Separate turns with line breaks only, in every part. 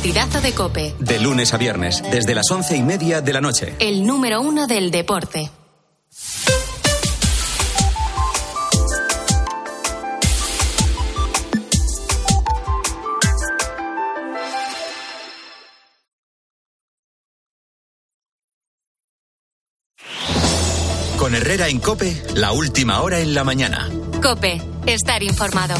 partidazo de Cope.
De lunes a viernes, desde las once y media de la noche.
El número uno del deporte.
Con Herrera en Cope, la última hora en la mañana.
Cope, estar informado.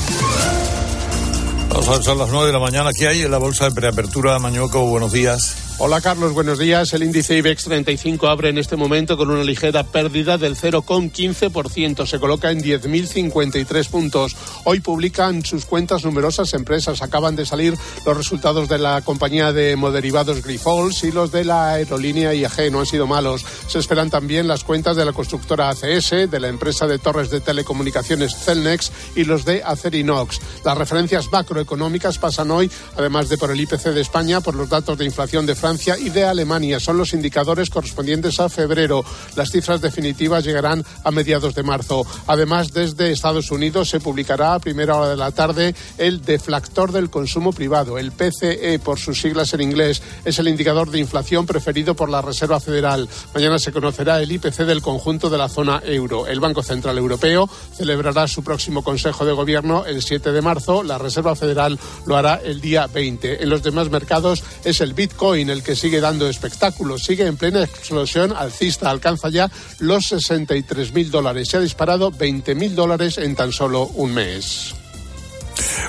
Son las 9 de la mañana. ¿Qué hay en la bolsa de preapertura? Mañueco, buenos días.
Hola Carlos, buenos días. El índice IBEX 35 abre en este momento con una ligera pérdida del 0,15%. Se coloca en 10.053 puntos. Hoy publican sus cuentas numerosas empresas. Acaban de salir los resultados de la compañía de moderivados Grifols y los de la aerolínea IAG. No han sido malos. Se esperan también las cuentas de la constructora ACS, de la empresa de torres de telecomunicaciones Celnex y los de Acerinox. Las referencias macroeconómicas pasan hoy, además de por el IPC de España, por los datos de inflación de Francia y de Alemania. Son los indicadores correspondientes a febrero. Las cifras definitivas llegarán a mediados de marzo. Además, desde Estados Unidos se publicará a primera hora de la tarde el deflactor del consumo privado, el PCE por sus siglas en inglés. Es el indicador de inflación preferido por la Reserva Federal. Mañana se conocerá el IPC del conjunto de la zona euro. El Banco Central Europeo celebrará su próximo Consejo de Gobierno el 7 de marzo. La Reserva Federal lo hará el día 20. En los demás mercados es el Bitcoin el que sigue dando espectáculos, sigue en plena explosión alcista, alcanza ya los 63 mil dólares. Se ha disparado 20 mil dólares en tan solo un mes.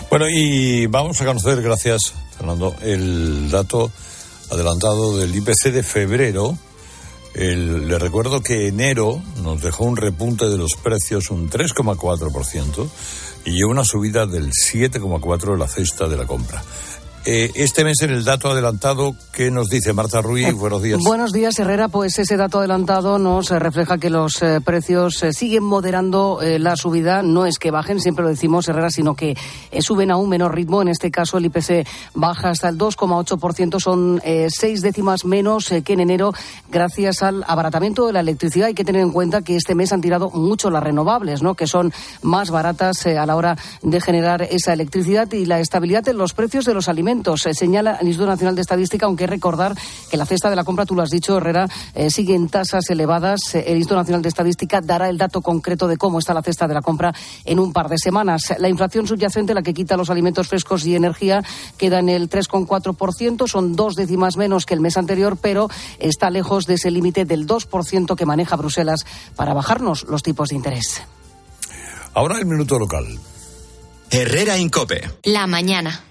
Bueno, y vamos a conocer, gracias Fernando, el dato adelantado del IPC de febrero. Le recuerdo que enero nos dejó un repunte de los precios un 3,4% y una subida del 7,4% de la cesta de la compra. Eh, este mes en el dato adelantado, ¿qué nos dice Marta Ruiz?
Eh,
Buenos días.
Buenos días, Herrera. Pues ese dato adelantado nos refleja que los eh, precios eh, siguen moderando la subida. No es que bajen, siempre lo decimos, Herrera, sino que suben a un menor ritmo. En este caso, el IPC baja hasta el 2,8%. Son seis décimas menos que en enero, gracias al abaratamiento de la electricidad. Hay que tener en cuenta que este mes han tirado mucho las renovables, ¿no? que son más baratas a la hora de generar esa electricidad y la estabilidad en los precios de los alimentos se señala el Instituto Nacional de Estadística, aunque recordar que la cesta de la compra, tú lo has dicho, Herrera, eh, sigue en tasas elevadas. El Instituto Nacional de Estadística dará el dato concreto de cómo está la cesta de la compra en un par de semanas. La inflación subyacente, la que quita los alimentos frescos y energía, queda en el 3,4%. Son dos décimas menos que el mes anterior, pero está lejos de ese límite del 2% que maneja Bruselas para bajarnos los tipos de interés.
Ahora el minuto local.
Herrera Incope.
La mañana.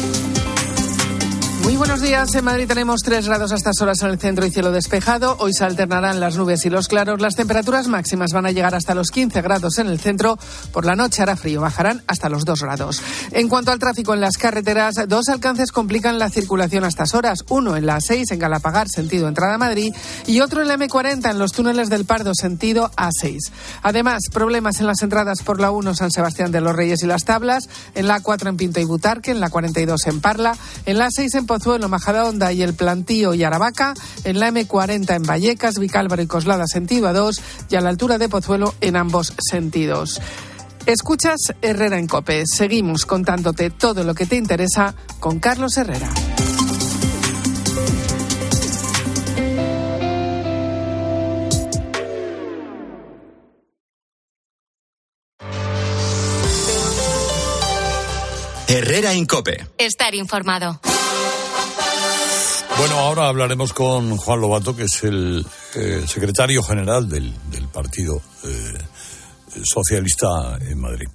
Muy buenos días. En Madrid tenemos 3 grados a estas horas en el centro y cielo despejado. Hoy se alternarán las nubes y los claros. Las temperaturas máximas van a llegar hasta los 15 grados en el centro. Por la noche hará frío, bajarán hasta los 2 grados. En cuanto al tráfico en las carreteras, dos alcances complican la circulación a estas horas. Uno en la A6 en Galapagar, sentido entrada a Madrid, y otro en la M40 en los túneles del Pardo, sentido A6. Además, problemas en las entradas por la 1 San Sebastián de los Reyes y las Tablas, en la A4 en Pinto y Butarque, en la 42 en Parla, en la A6 en Pozuelo, Majadahonda y el Plantío y Aravaca, en la M40 en Vallecas, Vicálvaro y Coslada sentido A2 y a la altura de Pozuelo en ambos sentidos. Escuchas Herrera en Cope. Seguimos contándote todo lo que te interesa con Carlos Herrera.
Herrera Incope.
Estar informado.
Bueno, ahora hablaremos con Juan Lobato, que es el eh, secretario general del, del Partido eh, Socialista en Madrid.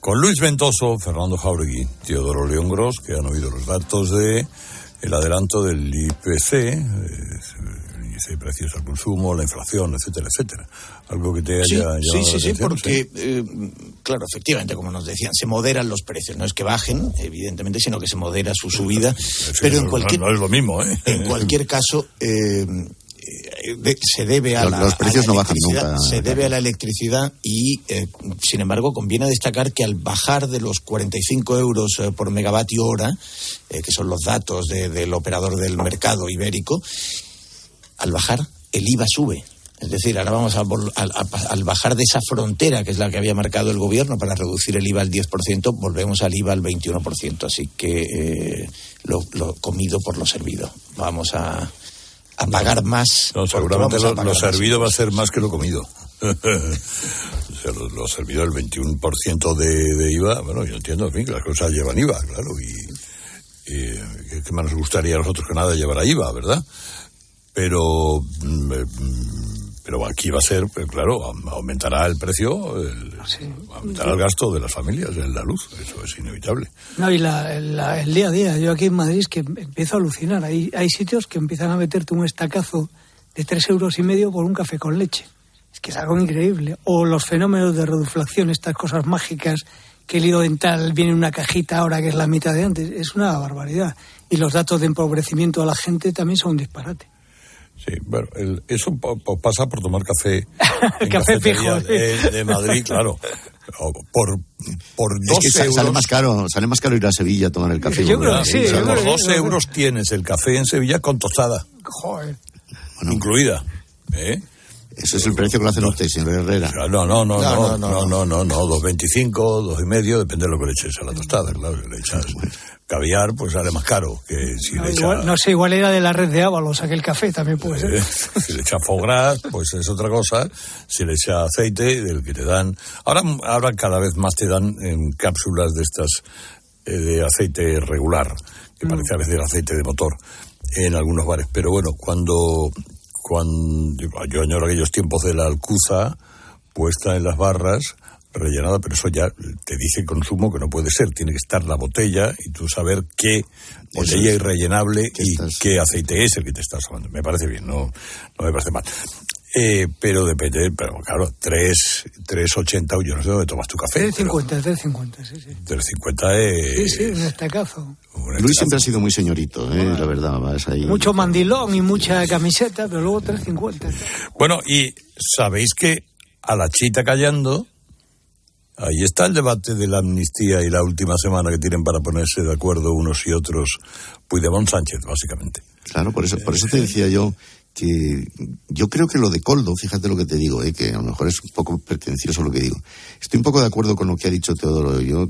Con Luis Ventoso, Fernando Jauregui, Teodoro León Gros, que han oído los datos de el adelanto del IPC, eh, índice de precios al consumo, la inflación, etcétera, etcétera. Algo que te haya
Sí,
llamado
sí,
la
sí, sí,
atención,
porque, eh, claro, efectivamente, como nos decían, se moderan los precios. No es que bajen, evidentemente, sino que se modera su subida.
Sí,
pero
no-
en cualquier,
no es lo mismo, ¿eh?
en cualquier caso, eh, eh, de- se debe a
Los-
la,
los precios
a la
no bajan
electricidad,
nunca,
Se debe a la electricidad y, eh, sin embargo, conviene destacar que al bajar de los 45 euros eh, por megavatio hora, eh, que son los datos de- del operador del mercado ibérico, al bajar el IVA sube. Es decir, ahora vamos a, al bajar de esa frontera, que es la que había marcado el gobierno para reducir el IVA al 10%, volvemos al IVA al 21%. Así que eh, lo, comido por lo servido. Vamos a, a pagar más.
No, seguramente lo, servido va a ser más que lo comido. lo, servido el 21% de, de IVA, bueno, yo entiendo, en fin, que las cosas llevan IVA, claro, y, y ¿qué más nos gustaría a nosotros que nada llevar IVA, verdad? Pero mm, eh, pero aquí va a ser, pues, claro, aumentará el precio, aumentará el gasto de las familias en la luz, eso es inevitable.
No, y el día a día, yo aquí en Madrid que empiezo a alucinar, hay, hay sitios que empiezan a meterte un estacazo de tres euros y medio por un café con leche. Es que es algo increíble. O los fenómenos de reduflación, estas cosas mágicas, que el hilo dental viene en una cajita ahora que es la mitad de antes, es una barbaridad. Y los datos de empobrecimiento a la gente también son un disparate.
Sí, bueno, eso pasa por tomar café.
el café fijo.
De, Madrid, claro. Por, por dos
es que
euros.
Sale más, caro, sale más caro ir a Sevilla a tomar el café.
Yo creo que sí.
por dos euros tienes el café en Sevilla con tostada.
Joder.
incluida. ¿eh?
Eso es el precio que lo hacen ustedes, señor Herrera.
No, no, no, no, no, no, no, no, dos veinticinco, dos y medio, depende de lo que le eches a la tostada, claro, le echas caviar, pues sale más caro que si
no,
le
igual, no sé, igual era de la red de Ábalos aquel café, también puede ser.
Eh, si le echa fogras, pues es otra cosa. Si le echa aceite, del que te dan. Ahora, ahora cada vez más te dan en cápsulas de estas eh, de aceite regular, que parece a veces aceite de motor en algunos bares. Pero bueno, cuando cuando yo añoro aquellos tiempos de la alcuza puesta en las barras rellenada, pero eso ya te dice consumo que no puede ser, tiene que estar la botella y tú saber qué botella es rellenable y qué aceite es el que te estás tomando. Me parece bien, no, no me parece mal. Eh, pero depende, pero claro, 3, 3,80, yo no sé dónde tomas tu café.
3,50, 3,50, sí, sí.
3,50 es...
Sí, sí, un estacazo.
Luis siempre ha sido muy señorito, ¿eh? la verdad. Vas ahí.
Mucho mandilón y mucha camiseta, pero luego 3,50.
Bueno, y sabéis que a la chita callando Ahí está el debate de la amnistía y la última semana que tienen para ponerse de acuerdo unos y otros Puigdemont Sánchez, básicamente.
Claro, por eso, por eso te decía yo que yo creo que lo de Coldo, fíjate lo que te digo, ¿eh? que a lo mejor es un poco pretencioso lo que digo. Estoy un poco de acuerdo con lo que ha dicho Teodoro. Yo,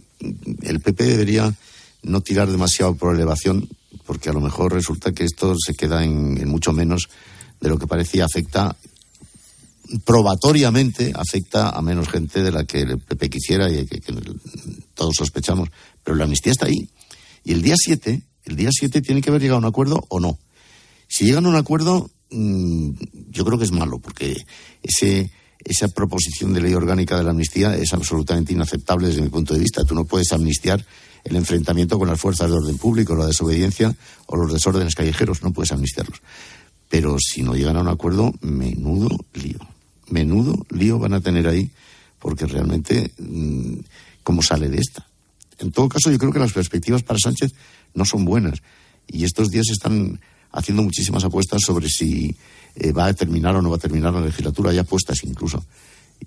el PP debería no tirar demasiado por elevación, porque a lo mejor resulta que esto se queda en, mucho menos de lo que parecía afecta probatoriamente afecta a menos gente de la que el PP quisiera y que, todos sospechamos. Pero la amnistía está ahí. Y el día 7, el día 7 tiene que haber llegado a un acuerdo o no. Si llegan a un acuerdo, yo creo que es malo, porque ese, esa proposición de ley orgánica de la amnistía es absolutamente inaceptable desde mi punto de vista. Tú no puedes amnistiar el enfrentamiento con las fuerzas de orden público, la desobediencia o los desórdenes callejeros. No puedes amnistiarlos. Pero si no llegan a un acuerdo, menudo lío menudo lío van a tener ahí, porque realmente, mm, ¿cómo sale de esta? En todo caso, yo creo que las perspectivas para Sánchez no son buenas. Y estos días están haciendo muchísimas apuestas sobre si eh, va a terminar o no va a terminar la legislatura, hay apuestas incluso.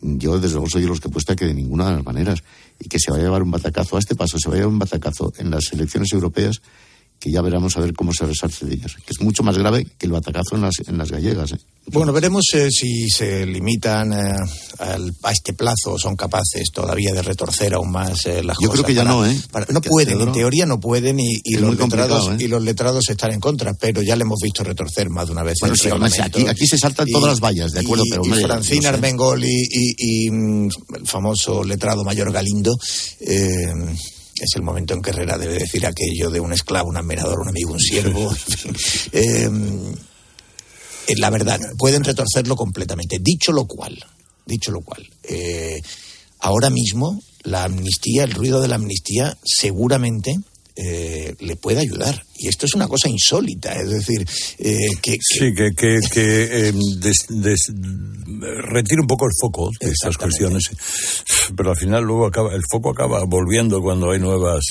Yo, desde luego, soy de los que apuesta que de ninguna de las maneras. Y que se va a llevar un batacazo a este paso, se va a llevar un batacazo en las elecciones europeas que ya veremos a ver cómo se resarce de ellas, que es mucho más grave que el batacazo en las, en las gallegas. ¿eh?
Bueno, veremos eh, si se limitan eh, a este plazo, son capaces todavía de retorcer aún más las cosas.
Yo creo que ya no, ¿eh?
no pueden, en teoría no pueden y, los letrados, y los letrados están en contra, pero ya le hemos visto retorcer más de una vez.
Bueno, sí, aquí, aquí, se saltan todas las vallas, ¿de acuerdo?
pero y Francina Armengol y, mm, el famoso letrado mayor Galindo es el momento en que Herrera debe decir aquello de un esclavo, un admirador, un amigo, un siervo. Eh, la verdad, pueden retorcerlo completamente. Dicho lo cual, dicho lo cual, eh, ahora mismo la amnistía, el ruido de la amnistía, seguramente eh, le puede ayudar. Y esto es una cosa insólita, es decir, eh, que,
Sí, que, que, que em, retire un poco el foco de estas cuestiones, pero al final luego acaba, el foco acaba volviendo cuando hay nuevas...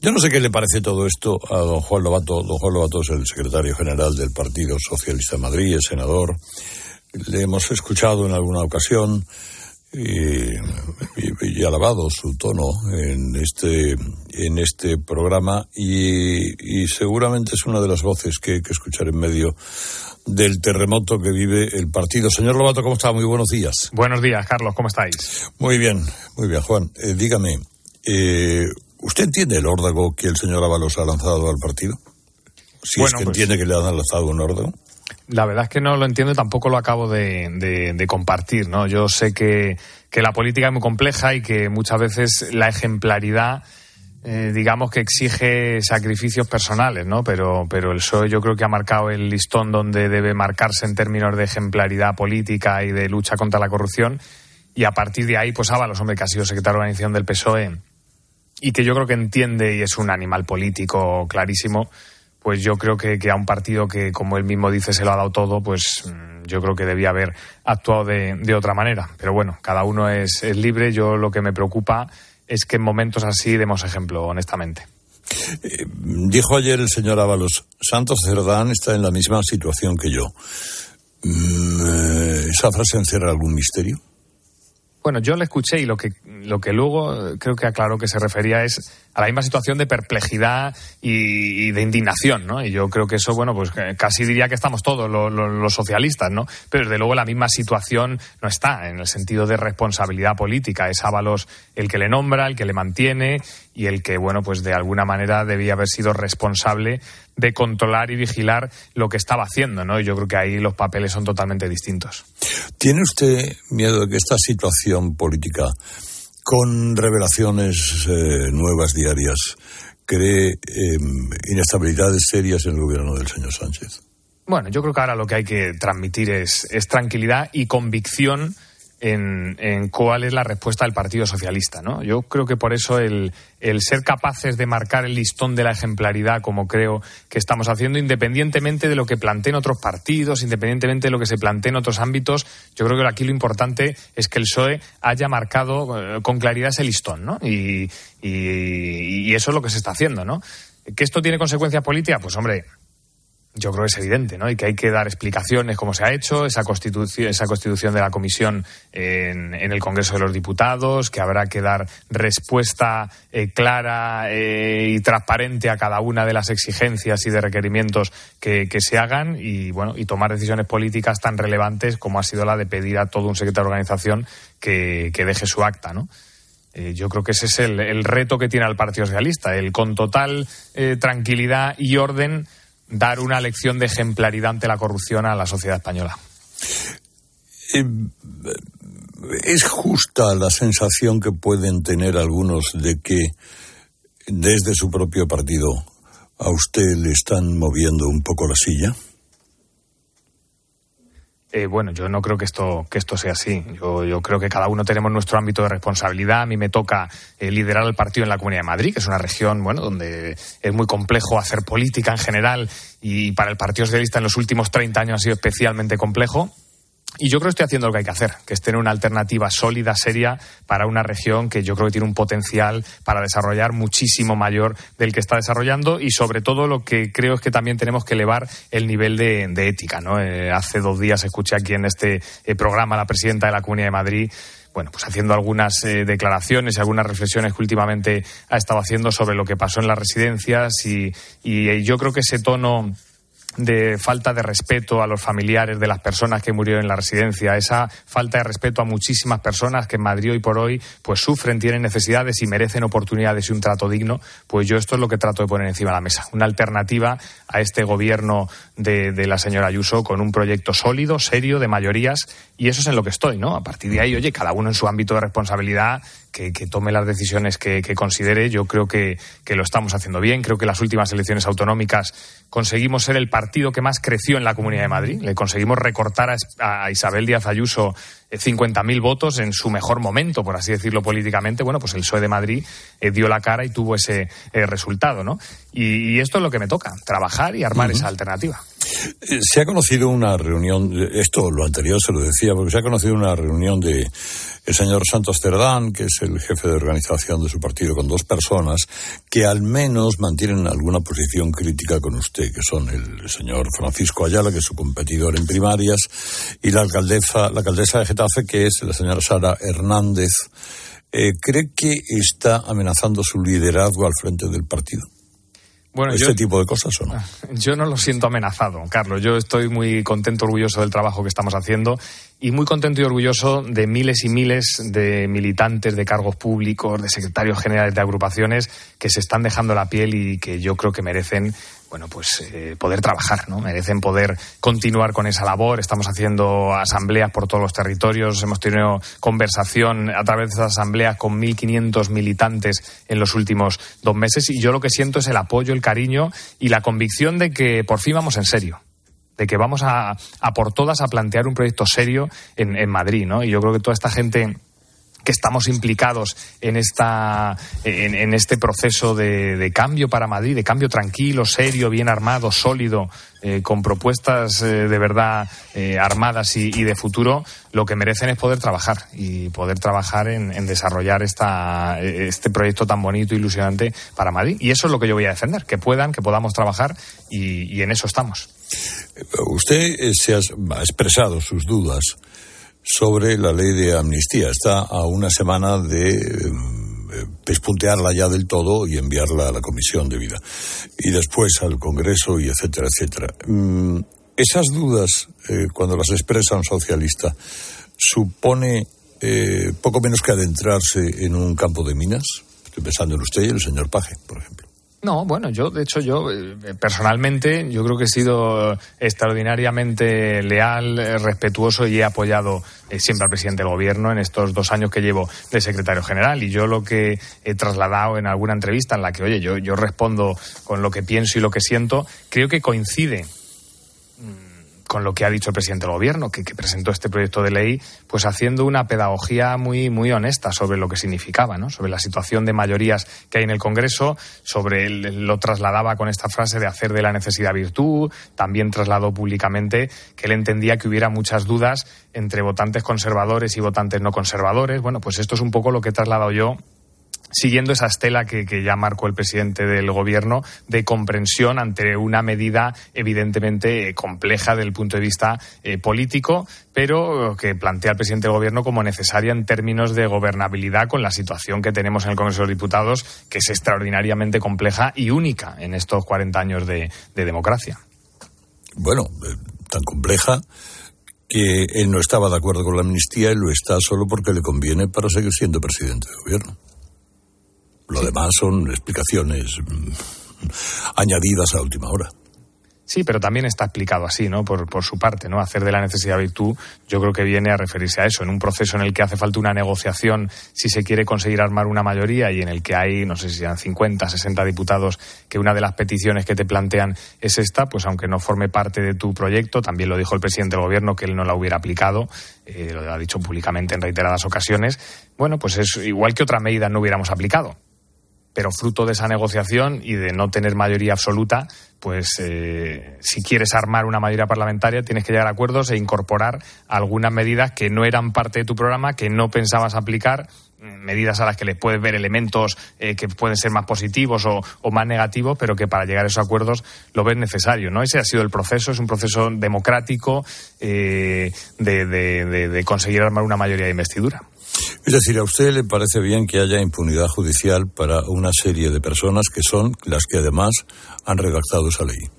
Yo no sé qué le parece todo esto a don Juan Lobato. Don Juan Lobato es el secretario general del Partido Socialista de Madrid, el senador. Le hemos escuchado en alguna ocasión y, y- y alabado su tono en este, en este programa y, y seguramente es una de las voces que hay que escuchar en medio del terremoto que vive el partido. Señor Lobato, ¿cómo está? Muy buenos días.
Buenos días, Carlos, ¿cómo estáis?
Muy bien, muy bien, Juan. Eh, dígame, eh, ¿usted entiende el órdago que el señor Ábalos ha lanzado al partido? Si
Bueno,
es que
pues-
entiende que le han lanzado un órdago.
La verdad es que no lo entiendo y tampoco lo acabo de, de- de compartir, ¿no? Yo sé que, que la política es muy compleja y que muchas veces la ejemplaridad, eh, digamos que exige sacrificios personales, ¿no? Pero, pero el PSOE yo creo que ha marcado el listón donde debe marcarse en términos de ejemplaridad política y de lucha contra la corrupción. Y a partir de ahí, pues Ábalos, hombre, que ha sido secretario de organización del PSOE y que yo creo que entiende y es un animal político clarísimo, pues yo creo que, a un partido que, como él mismo dice, se lo ha dado todo, pues mm, yo creo que debía haber actuado de, otra manera. Pero bueno, cada uno es, libre. Yo lo que me preocupa es que en momentos así demos ejemplo, honestamente.
Dijo ayer el señor Ábalos, Santos Cerdán está en la misma situación que yo. Mm, eh, ¿Esa frase encierra algún misterio?
Bueno, yo le escuché y lo que, lo que luego eh, creo que aclaró que se refería es a la misma situación de perplejidad y, de indignación, ¿no? Y yo creo que eso, bueno, pues eh, casi diría que estamos todos lo- lo- los socialistas, ¿no? Pero desde luego la misma situación no está en el sentido de responsabilidad política. Es Ábalos el que le nombra, el que le mantiene y el que, bueno, pues de alguna manera debía haber sido responsable de controlar y vigilar lo que estaba haciendo, ¿no? Y yo creo que ahí los papeles son totalmente distintos.
¿Tiene usted miedo de que esta situación política, con revelaciones eh, nuevas diarias, cree eh, inestabilidades serias en el gobierno del señor Sánchez?
Bueno, yo creo que ahora lo que hay que transmitir es, es tranquilidad y convicción en, cuál es la respuesta del Partido Socialista. ¿no? Yo creo que por eso el, el ser capaces de marcar el listón de la ejemplaridad, como creo que estamos haciendo, independientemente de lo que planteen otros partidos, independientemente de lo que se plantee en otros ámbitos, yo creo que aquí lo importante es que el PSOE haya marcado eh, con claridad ese listón. ¿no? Y, y- y eso es lo que se está haciendo. ¿no? ¿Que esto tiene consecuencias políticas? Pues hombre, yo creo que es evidente, ¿no? Y que hay que dar explicaciones cómo se ha hecho, esa constitución, esa constitución de la comisión en, en el Congreso de los Diputados, que habrá que dar respuesta eh, clara eh, y transparente a cada una de las exigencias y de requerimientos que, se hagan y, bueno, y tomar decisiones políticas tan relevantes como ha sido la de pedir a todo un secretario de organización que, deje su acta, ¿no? Eh, yo creo que ese es el, el reto que tiene el Partido Socialista, el con total tranquilidad y orden dar una lección de ejemplaridad ante la corrupción a la sociedad española.
Eh, ¿Es justa la sensación que pueden tener algunos de que desde su propio partido a usted le están moviendo un poco la silla?
Eh, bueno, yo no creo que esto, que esto sea así. Yo, creo que cada uno tenemos nuestro ámbito de responsabilidad. A mí me toca eh, liderar el partido en la Comunidad de Madrid, que es una región bueno, donde es muy complejo hacer política en general y para el Partido Socialista en los últimos 30 años ha sido especialmente complejo. Y yo creo que estoy haciendo lo que hay que hacer, que es tener una alternativa sólida, seria, para una región que yo creo que tiene un potencial para desarrollar muchísimo mayor del que está desarrollando y sobre todo lo que creo es que también tenemos que elevar el nivel de, ética. ¿no? Eh, hace dos días escuché aquí en este eh, programa a la presidenta de la Comunidad de Madrid bueno, pues haciendo algunas eh, declaraciones y algunas reflexiones que últimamente ha estado haciendo sobre lo que pasó en las residencias y, y, yo creo que ese tono de falta de respeto a los familiares de las personas que murieron en la residencia, esa falta de respeto a muchísimas personas que en Madrid hoy por hoy pues sufren, tienen necesidades y merecen oportunidades y un trato digno, pues yo esto es lo que trato de poner encima de la mesa, una alternativa a este gobierno de, de la señora Ayuso con un proyecto sólido, serio, de mayorías y eso es en lo que estoy, ¿no? A partir de ahí, oye, cada uno en su ámbito de responsabilidad que, que tome las decisiones que, que considere. Yo creo que, que, lo estamos haciendo bien. Creo que las últimas elecciones autonómicas conseguimos ser el partido que más creció en la Comunidad de Madrid. Le conseguimos recortar a, a Isabel Díaz Ayuso 50.000 votos en su mejor momento, por así decirlo políticamente. Bueno, pues el PSOE de Madrid eh, dio la cara y tuvo ese eh, resultado, ¿no? Y, y, esto es lo que me toca, trabajar y armar uh -huh. esa alternativa.
Se ha conocido una reunión, esto lo anterior se lo decía, porque se ha conocido una reunión de el señor Santos Cerdán, que es el jefe de organización de su partido, con dos personas que al menos mantienen alguna posición crítica con usted, que son el señor Francisco Ayala, que es su competidor en primarias, y la alcaldesa, la alcaldesa de Getafe, que es la señora Sara Hernández. Eh, ¿Cree que está amenazando su liderazgo al frente del partido?
Bueno,
este
yo-
tipo de cosas o no?
Yo no lo siento amenazado, Carlos. Yo estoy muy contento, orgulloso del trabajo que estamos haciendo y muy contento y orgulloso de miles y miles de militantes de cargos públicos, de secretarios generales de agrupaciones que se están dejando la piel y que yo creo que merecen, bueno, pues eh, poder trabajar, ¿no? Merecen poder continuar con esa labor. Estamos haciendo asambleas por todos los territorios. Hemos tenido conversación a través de esas asambleas con 1.500 militantes en los últimos dos meses y yo lo que siento es el apoyo, el cariño y la convicción de que por fin vamos en serio de que vamos a, a por todas a plantear un proyecto serio en, en Madrid, ¿no? Y yo creo que toda esta gente que estamos implicados en esta en, este proceso de, de cambio para Madrid, de cambio tranquilo, serio, bien armado, sólido, eh, con propuestas eh, de verdad eh, armadas y, de futuro, lo que merecen es poder trabajar y poder trabajar en, desarrollar esta, este proyecto tan bonito, ilusionante para Madrid. Y eso es lo que yo voy a defender, que puedan, que podamos trabajar y, y en eso estamos.
Usted eh, se ha expresado sus dudas sobre la ley de amnistía. Está a una semana de eh, pespuntearla ya del todo y enviarla a la comisión de vida. Y después al Congreso y etcétera, etcétera. Mm, esas dudas, eh, cuando las expresa un socialista, supone eh, poco menos que adentrarse en un campo de minas. Estoy pensando en usted y el señor Paje, por ejemplo.
No, bueno, yo, de hecho, yo eh, personalmente, yo creo que he sido extraordinariamente leal, eh, respetuoso y he apoyado eh, siempre al presidente del gobierno en estos dos años que llevo de secretario general. Y yo lo que he trasladado en alguna entrevista en la que, oye, yo, yo respondo con lo que pienso y lo que siento, creo que coincide con lo que ha dicho el presidente del gobierno, que, presentó este proyecto de ley, pues haciendo una pedagogía muy, muy honesta sobre lo que significaba, ¿no? sobre la situación de mayorías que hay en el Congreso, sobre el, lo trasladaba con esta frase de hacer de la necesidad virtud, también trasladó públicamente que él entendía que hubiera muchas dudas entre votantes conservadores y votantes no conservadores. Bueno, pues esto es un poco lo que he trasladado yo siguiendo esa estela que, ya marcó el presidente del gobierno de comprensión ante una medida evidentemente compleja desde el punto de vista eh, político, pero que plantea el presidente del gobierno como necesaria en términos de gobernabilidad con la situación que tenemos en el Congreso de los Diputados, que es extraordinariamente compleja y única en estos 40 años de, de democracia.
Bueno, eh, tan compleja que él no estaba de acuerdo con la amnistía y lo está solo porque le conviene para seguir siendo presidente de gobierno. Lo sí. demás son explicaciones mmm, añadidas a última hora.
Sí, pero también está explicado así, ¿no? Por, por, su parte, ¿no? Hacer de la necesidad virtud, yo creo que viene a referirse a eso, en un proceso en el que hace falta una negociación si se quiere conseguir armar una mayoría y en el que hay, no sé si sean 50, 60 diputados, que una de las peticiones que te plantean es esta, pues aunque no forme parte de tu proyecto, también lo dijo el presidente del gobierno que él no la hubiera aplicado, eh, lo ha dicho públicamente en reiteradas ocasiones, bueno, pues es igual que otra medida no hubiéramos aplicado pero fruto de esa negociación y de no tener mayoría absoluta, pues eh, si quieres armar una mayoría parlamentaria tienes que llegar a acuerdos e incorporar algunas medidas que no eran parte de tu programa, que no pensabas aplicar, medidas a las que les puedes ver elementos eh, que pueden ser más positivos o, o, más negativos, pero que para llegar a esos acuerdos lo ves necesario. ¿no? Ese ha sido el proceso, es un proceso democrático eh, de, de, de, de conseguir armar una mayoría de investidura.
Es decir, ¿a usted le parece bien que haya impunidad judicial para una serie de personas que son las que además han redactado esa ley?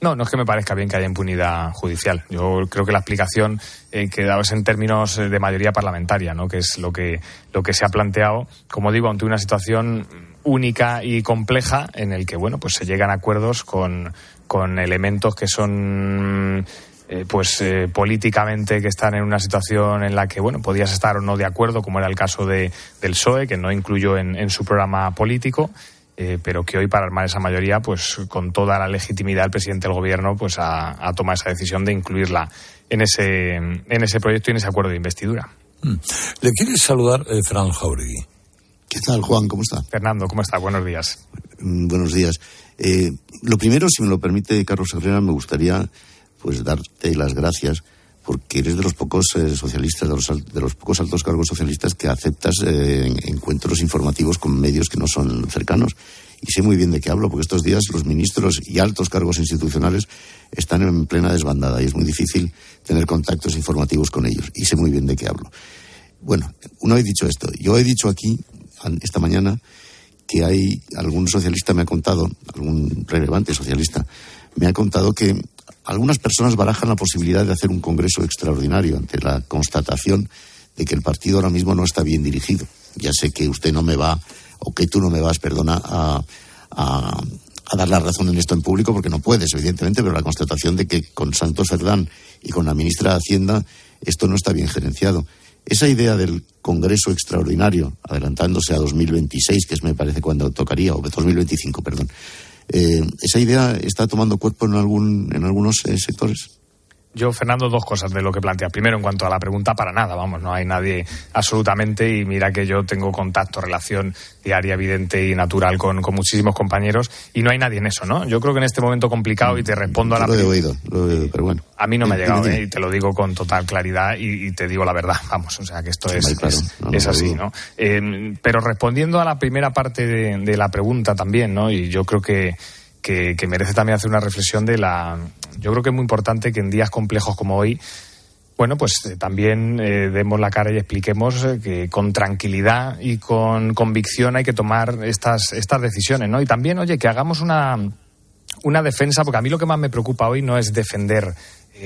No, no es que me parezca bien que haya impunidad judicial. Yo creo que la explicación eh, que dado es en términos de mayoría parlamentaria, ¿no? que es lo que, lo que se ha planteado, como digo, ante una situación única y compleja en el que bueno pues se llegan a acuerdos con, con elementos que son eh, pues eh, políticamente que están en una situación en la que bueno podías estar o no de acuerdo como era el caso de, del PSOE que no incluyó en, en su programa político eh, pero que hoy para armar esa mayoría pues con toda la legitimidad el presidente del gobierno pues ha, ha tomado esa decisión de incluirla en ese en ese proyecto y en ese acuerdo de investidura
mm. le quiere saludar Fran Jauregui
¿Qué tal, Juan? ¿Cómo está?
Fernando, ¿cómo está? Buenos días.
Mm, buenos días. Eh, lo primero, si me lo permite, Carlos Herrera, me gustaría pues darte las gracias porque eres de los pocos eh, socialistas, de los, de los, pocos altos cargos socialistas que aceptas eh, encuentros informativos con medios que no son cercanos. Y sé muy bien de qué hablo, porque estos días los ministros y altos cargos institucionales están en plena desbandada y es muy difícil tener contactos informativos con ellos. Y sé muy bien de qué hablo. Bueno, una vez dicho esto, yo he dicho aquí, esta mañana, que hay algún socialista me ha contado, algún relevante socialista, me ha contado que algunas personas barajan la posibilidad de hacer un congreso extraordinario ante la constatación de que el partido ahora mismo no está bien dirigido. Ya sé que usted no me va, o que tú no me vas, perdona, a, dar la razón en esto en público, porque no puedes, evidentemente, pero la constatación de que con Santos Cerdán y con la ministra de Hacienda esto no está bien gerenciado. Esa idea del Congreso extraordinario, adelantándose a 2026, que es me parece cuando tocaría, o 2025, perdón, eh, ¿Esa idea está tomando cuerpo en, algún, en algunos eh, sectores?
Yo, Fernando, dos cosas de lo que plantea. Primero, en cuanto a la pregunta, para nada, vamos, no hay nadie absolutamente y mira que yo tengo contacto, relación diaria, evidente y natural con, muchísimos compañeros y no hay nadie en eso, ¿no? Yo creo que en este momento complicado y te respondo a la
Lo he oído, lo he oído, pero bueno.
A mí no me ha llegado ¿eh? y te lo digo con total claridad y, te digo la verdad, vamos, o sea que esto es, es, así, ¿no? pero respondiendo a la primera parte de, de la pregunta también, ¿no? Y yo creo que que, merece también hacer una reflexión de la. Yo creo que es muy importante que en días complejos como hoy bueno, pues eh, también eh, demos la cara y expliquemos eh, que con tranquilidad y con convicción hay que tomar estas, estas decisiones, ¿no? Y también, oye, que hagamos una, una defensa, porque a mí lo que más me preocupa hoy no es defender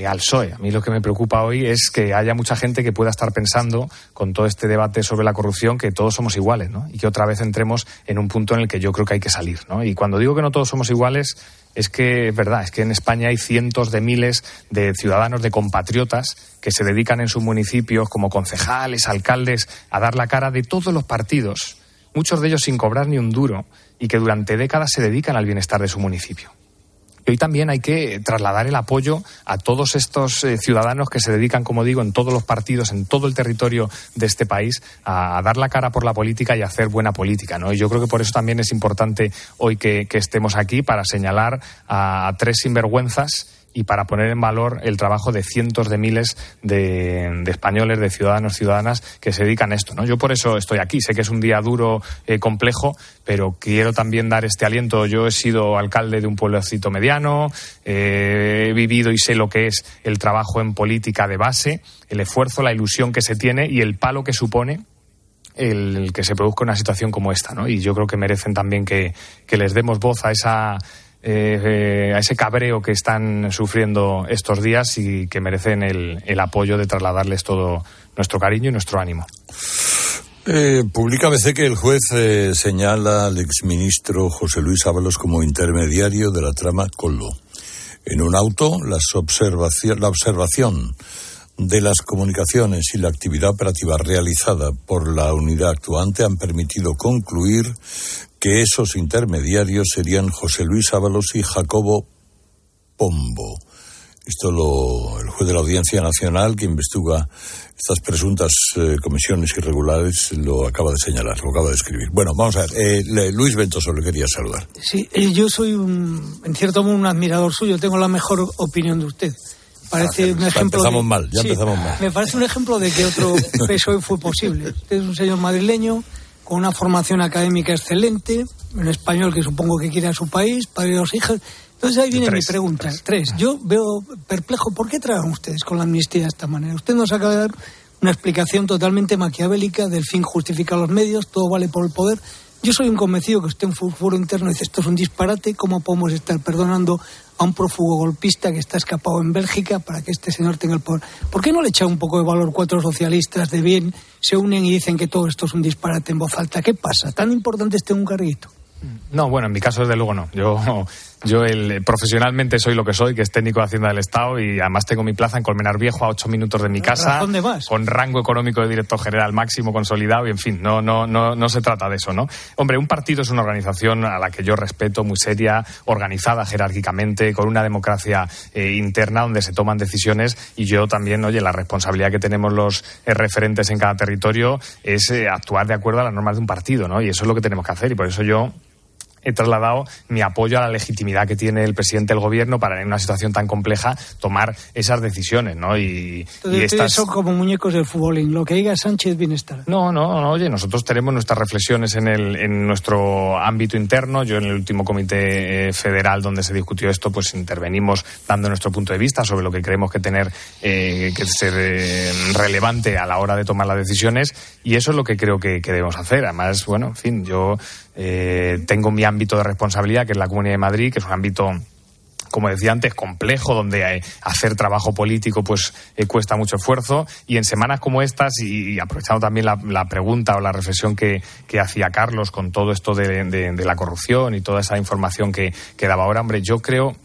al PSOE. A mí lo que me preocupa hoy es que haya mucha gente que pueda estar pensando, con todo este debate sobre la corrupción, que todos somos iguales, ¿no? Y que otra vez entremos en un punto en el que yo creo que hay que salir, ¿no? Y cuando digo que no todos somos iguales, es que es verdad, es que en España hay cientos de miles de ciudadanos, de compatriotas, que se dedican en sus municipios como concejales, alcaldes, a dar la cara de todos los partidos, muchos de ellos sin cobrar ni un duro, y que durante décadas se dedican al bienestar de su municipio. Y hoy también hay que trasladar el apoyo a todos estos eh, ciudadanos que se dedican, como digo, en todos los partidos, en todo el territorio de este país, a, dar la cara por la política y a hacer buena política. ¿no? Y yo creo que por eso también es importante hoy que, estemos aquí para señalar a tres sinvergüenzas y para poner en valor el trabajo de cientos de miles de, españoles, de ciudadanos, ciudadanas que se dedican a esto. Yo por eso estoy aquí. Sé que es un día duro, eh, complejo, pero quiero también dar este aliento. Yo he sido alcalde de un pueblecito mediano, eh, he vivido y sé lo que es el trabajo en política de base, el esfuerzo, la ilusión que se tiene y el palo que supone el, que se produzca una situación como esta. Y yo creo que merecen también que les demos voz a esa eh, a ese cabreo que están sufriendo estos días y que merecen el, apoyo de trasladarles todo nuestro cariño y nuestro ánimo.
Eh, publica que el juez eh, señala al exministro José Luis Ábalos como intermediario de la trama Collo. En un auto, las la observación de las comunicaciones y la actividad operativa realizada por la unidad actuante han permitido concluir que esos intermediarios serían José Luis Ábalos y Jacobo Pombo. Esto lo, el juez de la Audiencia Nacional que investiga estas presuntas eh, comisiones irregulares lo acaba de señalar, lo acaba de escribir. Bueno, vamos a ver. Eh, Luis Ventoso le quería saludar.
Sí, eh, yo soy un, en cierto modo un admirador suyo. Tengo la mejor opinión de usted. Parece
ah,
un ejemplo.
Empezamos mal, ya empezamos mal.
Me parece un ejemplo de que otro PSOE fue posible. Usted es un señor madrileño con una formación académica excelente, en español que supongo que quiere a su país, para los hijos. Entonces ahí viene mi pregunta. Tres. Yo veo perplejo, ¿por qué tragan ustedes con la amnistía de esta manera? Usted nos acaba de dar una explicación totalmente maquiavélica del fin justifica los medios, todo vale por el poder. Yo soy un convencido que usted en un foro interno dice esto es un disparate, ¿cómo podemos estar perdonando a un prófugo golpista que está escapado en Bélgica para que este señor tenga el poder? ¿Por qué no le echa un poco de valor cuatro socialistas de bien, se unen y dicen que todo esto es un disparate en voz alta? ¿Qué pasa? ¿Tan importante este un carguito?
No, bueno, en mi caso desde luego no. Yo, yo el, profesionalmente soy lo que soy, que es técnico de Hacienda del Estado y además tengo mi plaza en Colmenar Viejo a ocho minutos de mi casa.
¿Dónde vas?
Con rango económico de director general máximo consolidado y en fin, no, no, no, no se trata de eso, ¿no? Hombre, un partido es una organización a la que yo respeto, muy seria, organizada jerárquicamente, con una democracia eh, interna donde se toman decisiones y yo también, oye, la responsabilidad que tenemos los eh, referentes en cada territorio es eh, actuar de acuerdo a las normas de un partido, ¿no? Y eso es lo que tenemos que hacer y por eso yo he trasladado mi apoyo a la legitimidad que tiene el presidente del gobierno para en una situación tan compleja tomar esas decisiones, ¿no? Y,
Entonces,
y estas...
son como muñecos del fútbol. Lo que diga Sánchez, bienestar.
No, no, no, oye, nosotros tenemos nuestras reflexiones en, el, en nuestro ámbito interno. Yo en el último comité eh, federal donde se discutió esto, pues intervenimos dando nuestro punto de vista sobre lo que creemos que tener eh, que ser eh, relevante a la hora de tomar las decisiones y eso es lo que creo que, que debemos hacer. Además, bueno, en fin, yo eh, tengo mi ámbito de responsabilidad, que es la Comunidad de Madrid, que es un ámbito como decía antes, complejo, donde eh, hacer trabajo político pues eh, cuesta mucho esfuerzo. Y en semanas como estas, y, aprovechando también la, pregunta o la reflexión que, hacía Carlos con todo esto de, la corrupción y toda esa información que, que daba ahora, hombre, yo creo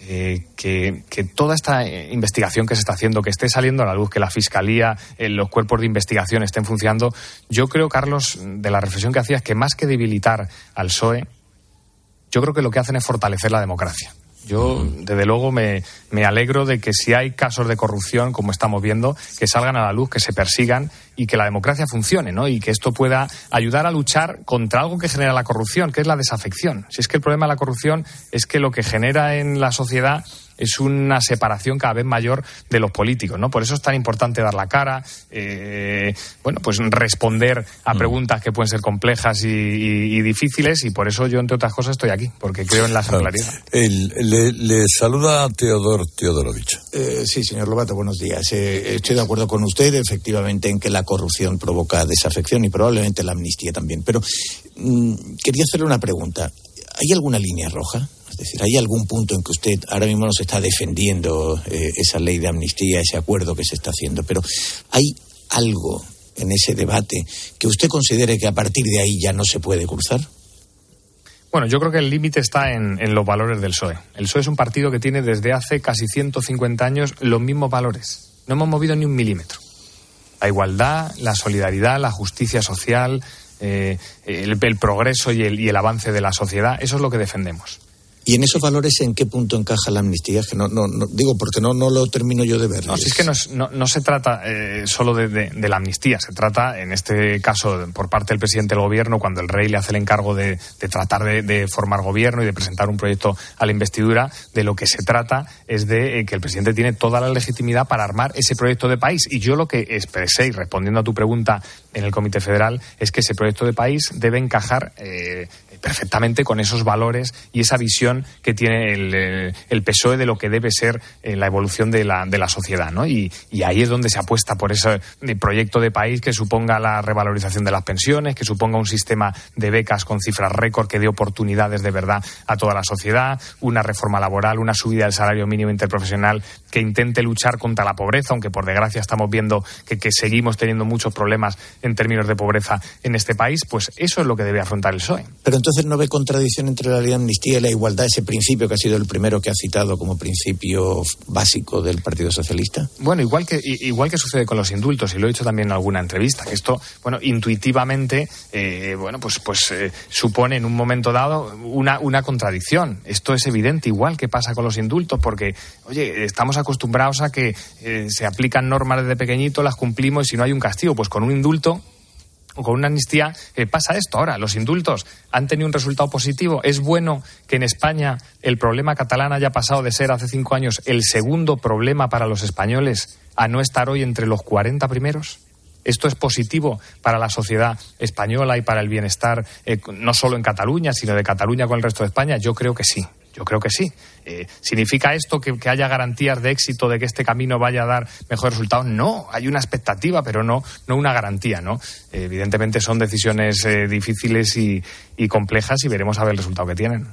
eh, que, que, toda esta investigación que se está haciendo, que esté saliendo a la luz, que la Fiscalía, eh, los cuerpos de investigación estén funcionando, yo creo, Carlos, de la reflexión que hacías, que más que debilitar al PSOE, yo creo que lo que hacen es fortalecer la democracia. Yo, desde luego, me, me, alegro de que si hay casos de corrupción, como estamos viendo, que salgan a la luz, que se persigan y que la democracia funcione, ¿no? Y que esto pueda ayudar a luchar contra algo que genera la corrupción, que es la desafección. Si es que el problema de la corrupción es que lo que genera en la sociedad es una separación cada vez mayor de los políticos, ¿no? Por eso es tan importante dar la cara, eh, bueno, pues responder a preguntas que pueden ser complejas y, y, y, difíciles y por eso yo, entre otras cosas, estoy aquí, porque creo en la ejemplaridad.
El, le, le, saluda Teodor Teodorovich.
Eh, sí, señor Lobato, buenos días. Eh, estoy de acuerdo con usted, efectivamente, en que la corrupción provoca desafección y probablemente la amnistía también. Pero mmm, quería hacerle una pregunta. ¿Hay alguna línea roja? Es decir, ¿hay algún punto en que usted ahora mismo nos está defendiendo eh, esa ley de amnistía, ese acuerdo que se está haciendo? Pero ¿hay algo en ese debate que usted considere que a partir de ahí ya no se puede cruzar?
Bueno, yo creo que el límite está en, los valores del PSOE. El PSOE es un partido que tiene desde hace casi 150 años los mismos valores. No hemos movido ni un milímetro. La igualdad, la solidaridad, la justicia social, eh, el, progreso y el avance de la sociedad, eso es lo que defendemos.
¿Y en esos valores en qué punto encaja la amnistía? Que no, no, no digo porque no, no lo termino yo de ver.
No, si es que no, es, no, no se trata eh, solo de, de, de, la amnistía, se trata, en este caso, por parte del presidente del gobierno, cuando el rey le hace el encargo de, de tratar de, formar gobierno y de presentar un proyecto a la investidura, de lo que se trata es de eh, que el presidente tiene toda la legitimidad para armar ese proyecto de país. Y yo lo que expresé, y respondiendo a tu pregunta en el Comité Federal, es que ese proyecto de país debe encajar eh, perfectamente con esos valores y esa visión que tiene el, el PSOE de lo que debe ser eh, la evolución de la, de la sociedad. ¿no? Y, y, ahí es donde se apuesta por ese proyecto de país que suponga la revalorización de las pensiones, que suponga un sistema de becas con cifras récord que dé oportunidades de verdad a toda la sociedad, una reforma laboral, una subida del salario mínimo interprofesional que intente luchar contra la pobreza, aunque por desgracia estamos viendo que, que seguimos teniendo muchos problemas en términos de pobreza en este país, pues eso es lo que debe afrontar el PSOE.
Pero entonces no ve contradicción entre la ley de amnistía y la igualdad, ese principio que ha sido el primero que ha citado como principio básico del Partido Socialista?
Bueno, igual que, igual que sucede con los indultos, y lo he dicho también en alguna entrevista, que esto, bueno, intuitivamente, eh, bueno, pues, pues eh, supone en un momento dado una, una contradicción. Esto es evidente, igual que pasa con los indultos, porque, oye, acostumbrados a que eh, se aplican normas desde pequeñito, las cumplimos y si no hay un castigo, pues con un indulto o con una amnistía eh, pasa esto. Ahora, los indultos han tenido un resultado positivo. ¿Es bueno que en España el problema catalán haya pasado de ser hace cinco años el segundo problema para los españoles a no estar hoy entre los 40 primeros? ¿Esto es positivo para la sociedad española y para el bienestar, eh, no solo en Cataluña, sino de Cataluña con el resto de España? Yo creo que sí. Yo creo que sí. Eh, ¿Significa esto que, que, haya garantías de éxito de que este camino vaya a dar mejores resultados? No, hay una expectativa, pero no, no una garantía, ¿no? Eh, evidentemente son decisiones eh, difíciles y, complejas y veremos a ver el resultado que tienen.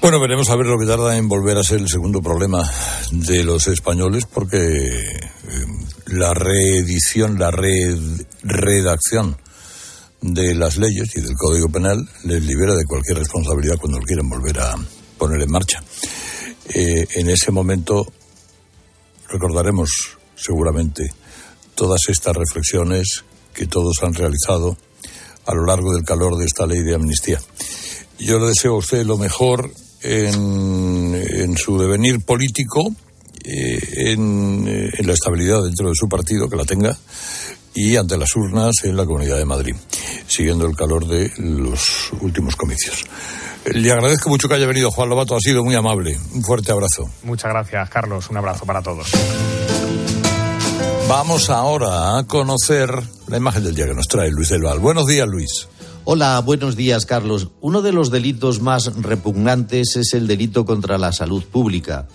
Bueno, veremos a ver lo que tarda en volver a ser el segundo problema de los españoles, porque la reedición, la red, redacción de las leyes y del Código Penal les libera de cualquier responsabilidad cuando quieren volver a, poner en marcha. Eh, en ese momento recordaremos seguramente todas estas reflexiones que todos han realizado a lo largo del calor de esta ley de amnistía. Yo le deseo a usted lo mejor en, en su devenir político, eh, en, en la estabilidad dentro de su partido, que la tenga, y ante las urnas en la Comunidad de Madrid, siguiendo el calor de los últimos comicios. Le agradezco mucho que haya venido, Juan Lobato, ha sido muy amable. Un fuerte abrazo.
Muchas gracias, Carlos. Un abrazo para todos.
Vamos ahora a conocer la imagen del día que nos trae Luis del Val. Buenos días, Luis.
Hola, buenos días, Carlos. Uno de los delitos más repugnantes es el delito contra la salud pública.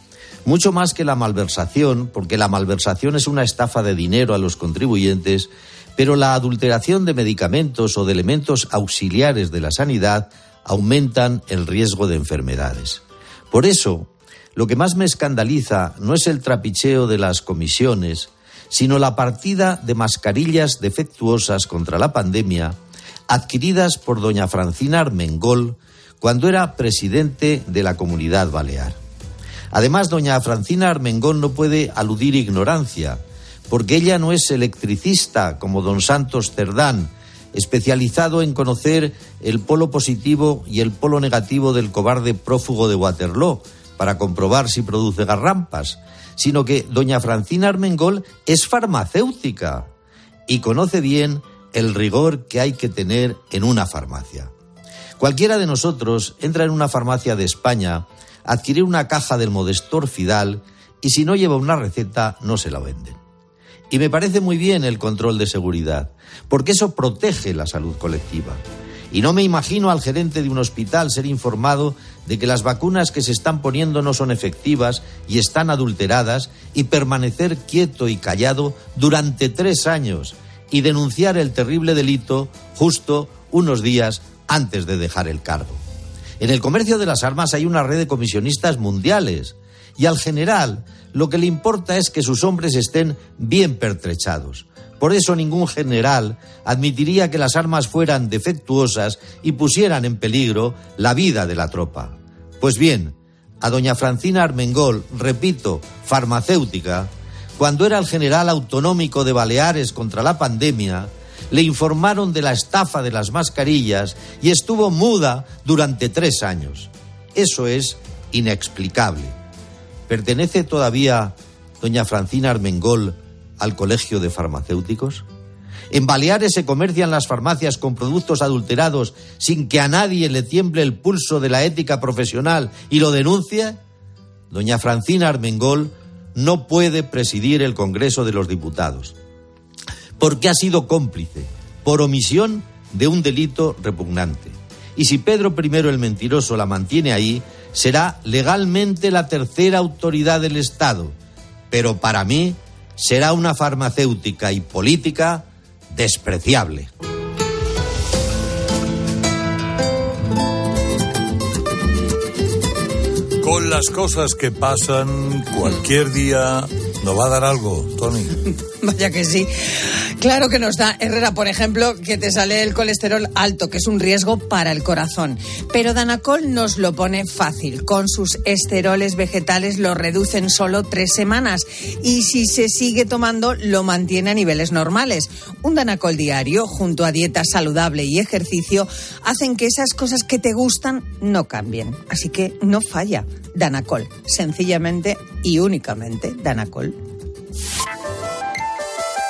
Mucho más que la malversación, porque la malversación es una estafa de dinero a los contribuyentes, pero la adulteración de medicamentos o de elementos auxiliares de la sanidad aumentan el riesgo de enfermedades. Por eso, lo que más me escandaliza no es el trapicheo de las comisiones, sino la partida de mascarillas defectuosas contra la pandemia adquiridas por doña Francina Armengol cuando era presidente de la Comunidad Balear. Además, doña Francina Armengol no puede aludir ignorancia, porque ella no es electricista como don Santos Cerdán, especializado en conocer el polo positivo y el polo negativo del cobarde prófugo de Waterloo para comprobar si produce garrampas, sino que doña Francina Armengol es farmacéutica y conoce bien el rigor que hay que tener en una farmacia. Cualquiera de nosotros entra en una farmacia de España, adquiere una caja del Modestor Fidal y si no lleva una receta no se la venden. Y me parece muy bien el control de seguridad, porque eso protege la salud colectiva. Y no me imagino al gerente de un hospital ser informado de que las vacunas que se están poniendo no son efectivas y están adulteradas y permanecer quieto y callado durante tres años y denunciar el terrible delito justo unos días antes de dejar el cargo. En el comercio de las armas hay una red de comisionistas mundiales y al general lo que le importa es que sus hombres estén bien pertrechados. Por eso ningún general admitiría que las armas fueran defectuosas y pusieran en peligro la vida de la tropa. Pues bien, a doña Francina Armengol, repito, farmacéutica, cuando era el general autonómico de Baleares contra la pandemia, le informaron de la estafa de las mascarillas y estuvo muda durante tres años. Eso es inexplicable. ¿Pertenece todavía doña Francina Armengol al Colegio de Farmacéuticos? ¿En Baleares se comercian las farmacias con productos adulterados sin que a nadie le tiemble el pulso de la ética profesional y lo denuncie? Doña Francina Armengol no puede presidir el Congreso de los Diputados, porque ha sido cómplice, por omisión, de un delito repugnante. Y si Pedro I el mentiroso la mantiene ahí, será legalmente la tercera autoridad del Estado, pero para mí será una farmacéutica y política despreciable.
Con las cosas que pasan, cualquier día nos va a dar algo, Tony.
Vaya que sí. Claro que nos da, Herrera, por ejemplo, que te sale el colesterol alto, que es un riesgo para el corazón. Pero Danacol nos lo pone fácil. Con sus esteroles vegetales lo reducen solo tres semanas. Y si se sigue tomando, lo mantiene a niveles normales. Un Danacol diario, junto a dieta saludable y ejercicio, hacen que esas cosas que te gustan no cambien. Así que no falla. Danacol. Sencillamente y únicamente Danacol.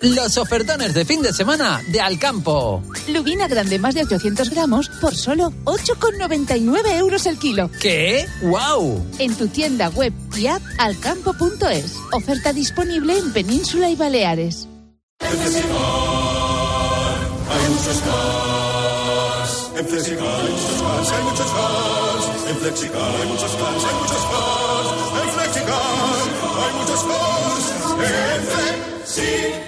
Los ofertones de fin de semana de Alcampo.
Lubina grande más de 800 gramos por solo 8,99 euros el kilo.
¿Qué? ¡Wow!
En tu tienda web y app alcampo.es. Oferta disponible en Península y Baleares.
En Flexicar hay muchos cars. En Flexicar hay muchos cars, hay muchos cars. En Flexicar hay muchos cars, hay muchos cars. En Flexicar hay muchos cars. En Flexicar.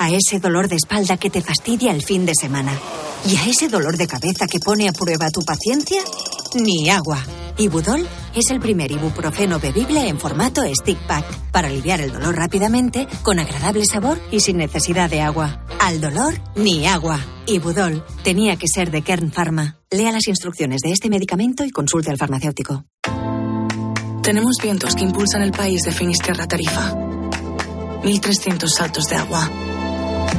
A ese dolor de espalda que te fastidia el fin de semana. ¿Y a ese dolor de cabeza que pone a prueba tu paciencia? Ni agua. Ibudol es el primer ibuprofeno bebible en formato stick pack para aliviar el dolor rápidamente, con agradable sabor y sin necesidad de agua. Al dolor, ni agua. Ibudol tenía que ser de Kern Pharma. Lea las instrucciones de este medicamento y consulte al farmacéutico.
Tenemos vientos que impulsan el país de Finisterra Tarifa. 1.300 saltos de agua.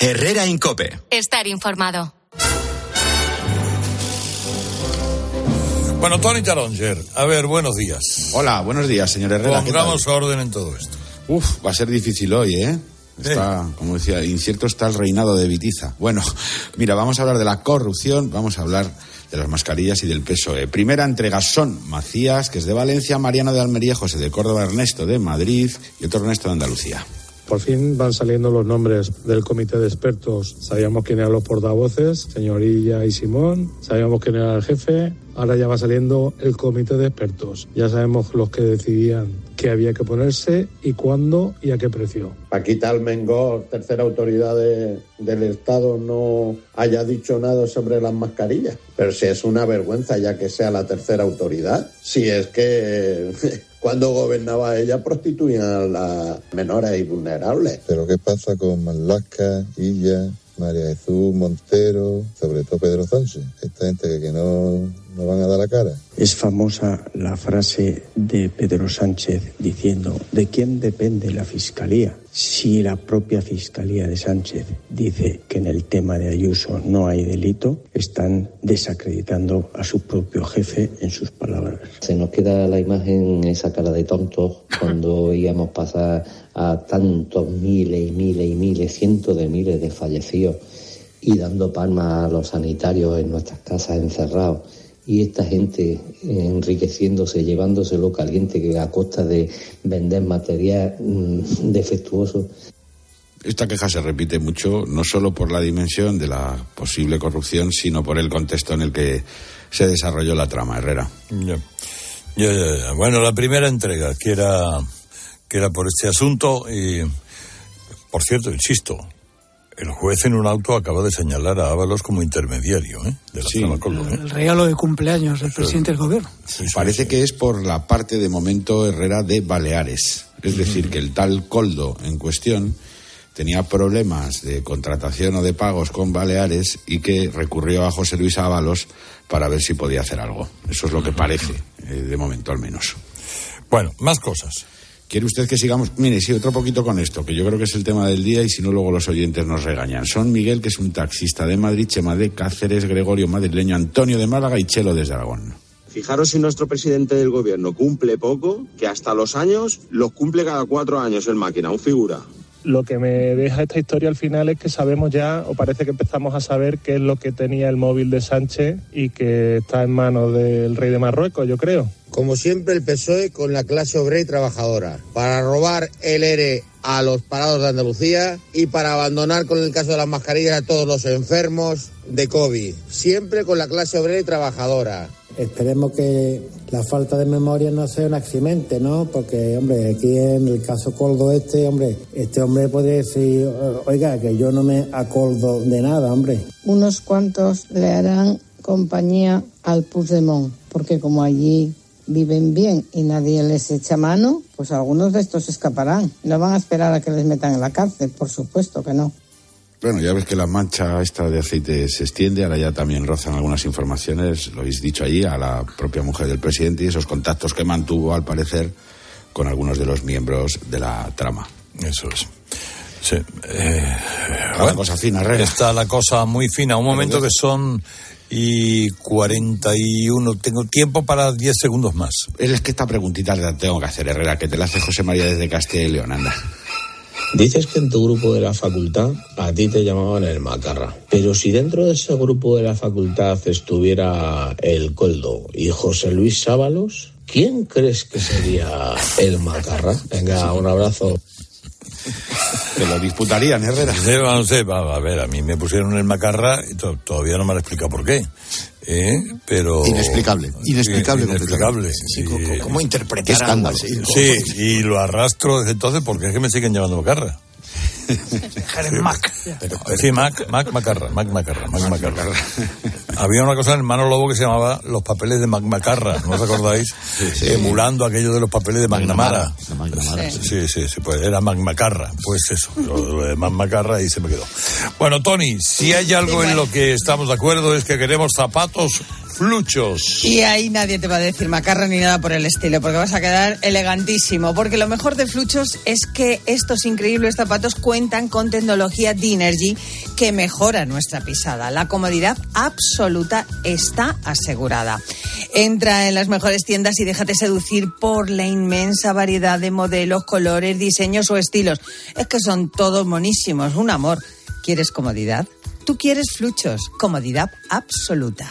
Herrera en Cope.
Estar informado.
Bueno, Tony Taronger, a ver, buenos días.
Hola, buenos días, señor Herrera. ¿qué tal?
Pongamos orden en todo esto.
Uf, va a ser difícil hoy, ¿eh? Está, como decía, incierto está el reinado de Vitiza. Bueno, mira, vamos a hablar de la corrupción, vamos a hablar de las mascarillas y del PSOE. Primera entrega son Macías, que es de Valencia, Mariano de Almería, José de Córdoba, Ernesto de Madrid y otro Ernesto de Andalucía.
Por fin van saliendo los nombres del comité de expertos. Sabíamos quién eran los portavoces, señorilla y Simón. Sabíamos quién era el jefe. Ahora ya va saliendo el comité de expertos. Ya sabemos los que decidían qué había que ponerse y cuándo y a qué precio.
Paquita Almengor, tercera autoridad de- del Estado, no haya dicho nada sobre las mascarillas. Pero si es una vergüenza ya que sea la tercera autoridad. Si es que cuando gobernaba ella prostituían a las menores y vulnerables.
Pero ¿qué pasa con Marlaska, Illa, María Jesús, Montero, sobre todo Pedro Sánchez? Esta gente que no, no van a dar la cara.
Es famosa la frase de Pedro Sánchez diciendo, ¿de quién depende la Fiscalía? Si la propia Fiscalía de Sánchez dice que en el tema de Ayuso no hay delito, están desacreditando a su propio jefe en sus palabras.
Se nos queda la imagen, esa cara de tontos, cuando íbamos a pasar a tantos miles y miles y miles, cientos de miles de fallecidos y dando palmas a los sanitarios en nuestras casas encerrados. Y esta gente enriqueciéndose, llevándoselo caliente que a costa de vender material mm, defectuoso.
Esta queja se repite mucho, no solo por la dimensión de la posible corrupción, sino por el contexto en el que se desarrolló la trama, Herrera.
Ya. Ya, ya, ya. Bueno, la primera entrega, que era, que era por este asunto, y por cierto, insisto, El juez en un auto acaba de señalar a Ábalos como intermediario ¿eh? de la
Sí.
Coldo, ¿eh?
El regalo de cumpleaños del presidente del gobierno.
Parece que es por la parte de momento Herrera de Baleares. Es decir, que el tal Coldo en cuestión tenía problemas de contratación o de pagos con Baleares y que recurrió a José Luis Ábalos para ver si podía hacer algo. Eso es lo que parece, eh, de momento al menos.
Bueno, más cosas.
¿Quiere usted que sigamos? Mire, sí, otro poquito con esto, que yo creo que es el tema del día y si no, luego los oyentes nos regañan. Son Miguel, que es un taxista de Madrid, Chema de Cáceres, Gregorio madrileño, Antonio de Málaga y Chelo desde Aragón.
Fijaros si nuestro presidente del gobierno cumple poco, que hasta los años los cumple cada cuatro años el máquina, un figura.
Lo que me deja esta historia al final es que sabemos ya, o parece que empezamos a saber qué es lo que tenía el móvil de Sánchez y que está en manos del rey de Marruecos, yo creo.
Como siempre, el PSOE con la clase obrera y trabajadora, para robar el ERE a los parados de Andalucía y para abandonar con el caso de las mascarillas a todos los enfermos de COVID. Siempre con la clase obrera y trabajadora.
Esperemos que la falta de memoria no sea un accidente, ¿no? Porque, hombre, aquí en el caso Coldo este, hombre, este hombre puede decir, oiga, que yo no me acordo de nada, hombre.
unos cuantos le harán compañía al Puigdemont, porque como allí viven bien y nadie les echa mano, pues algunos de estos escaparán. No van a esperar a que les metan en la cárcel, por supuesto que no.
Bueno, ya ves que la mancha esta de aceite se extiende, ahora ya también rozan algunas informaciones, lo habéis dicho allí, a la propia mujer del presidente y esos contactos que mantuvo, al parecer, con algunos de los miembros de la trama.
Eso es. Sí. Eh,
la cosa fina.
Está la cosa muy fina. Un momento que son y 41. Tengo tiempo para 10 segundos más.
Es que esta preguntita la tengo que hacer, Herrera, que te la hace José María desde Castilla y León, anda.
Dices que en tu grupo de la facultad a ti te llamaban el macarra. Pero si dentro de ese grupo de la facultad estuviera el Coldo y José Luis Sábalos, ¿quién crees que sería el macarra? Venga, un abrazo.
Te lo disputarían, Herrera.
Sí, no sé, va, a ver, a mí me pusieron el macarra y to- todavía no me han explicado por qué. ¿eh? Pero...
Inexplicable, inexplicable
Sí, inexplicable. sí.
¿Cómo interpretar escándalo.
Sí, y lo arrastro desde entonces porque es que me siguen llamando macarra.
Mac.
Sí, Mac, Mac Macarra, Mac Macarra, Mac Macarra. Había una cosa en Hermano Lobo que se llamaba los papeles de Mac Macarra, ¿no os acordáis? Emulando aquello de los papeles de Magnamara. Sí, sí, sí, pues era Mac Macarra. Pues eso, lo, lo de Mac Macarra y se me quedó. Bueno, Tony, si hay algo en lo que estamos de acuerdo es que queremos zapatos fluchos.
Y ahí nadie te va a decir macarra ni nada por el estilo, porque vas a quedar elegantísimo. Porque lo mejor de Fluchos es que estos increíbles zapatos cuentan con tecnología Dinergy que mejora nuestra pisada. La comodidad absoluta está asegurada. Entra en las mejores tiendas y déjate seducir por la inmensa variedad de modelos, colores, diseños o estilos. Es que son todos monísimos, un amor. ¿Quieres comodidad? Tú quieres Fluchos, comodidad absoluta.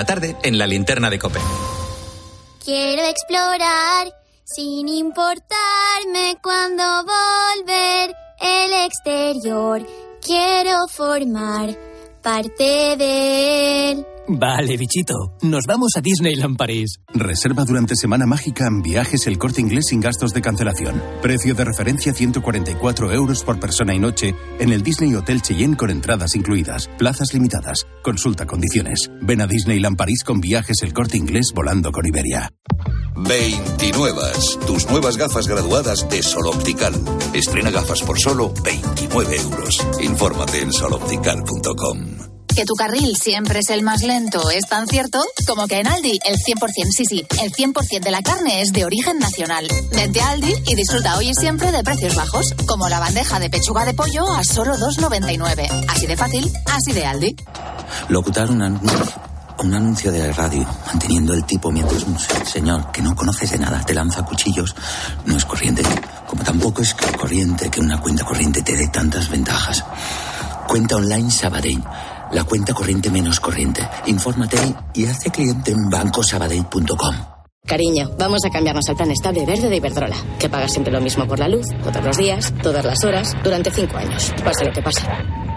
tarde, en la linterna de Cope.
Quiero explorar sin importarme cuando volver el exterior. Quiero formar parte de él.
Vale, bichito. Nos vamos a Disneyland París.
Reserva durante Semana Mágica en viajes el corte inglés sin gastos de cancelación. Precio de referencia 144 euros por persona y noche en el Disney Hotel Cheyenne con entradas incluidas. Plazas limitadas. Consulta condiciones. Ven a Disneyland París con viajes el corte inglés volando con Iberia.
29. Tus nuevas gafas graduadas de Sol Optical. Estrena gafas por solo 29 euros. Infórmate en soloptical.com.
Que tu carril siempre es el más lento es tan cierto como que en Aldi el 100%, sí, sí, el 100% de la carne es de origen nacional. Vente a Aldi y disfruta hoy y siempre de precios bajos, como la bandeja de pechuga de pollo a solo 2,99. Así de fácil, así de Aldi.
Locutar un, anuncio, un anuncio de radio manteniendo el tipo mientras un señor que no conoces de nada te lanza cuchillos no es corriente. Como tampoco es corriente que una cuenta corriente te dé tantas ventajas.
Cuenta online Sabadell. La cuenta corriente menos corriente. Infórmate y hace cliente en bancosabadell.com.
Cariño, vamos a cambiarnos al plan estable verde de Iberdrola, que paga siempre lo mismo por la luz, todos los días, todas las horas, durante cinco años, pase lo que pase.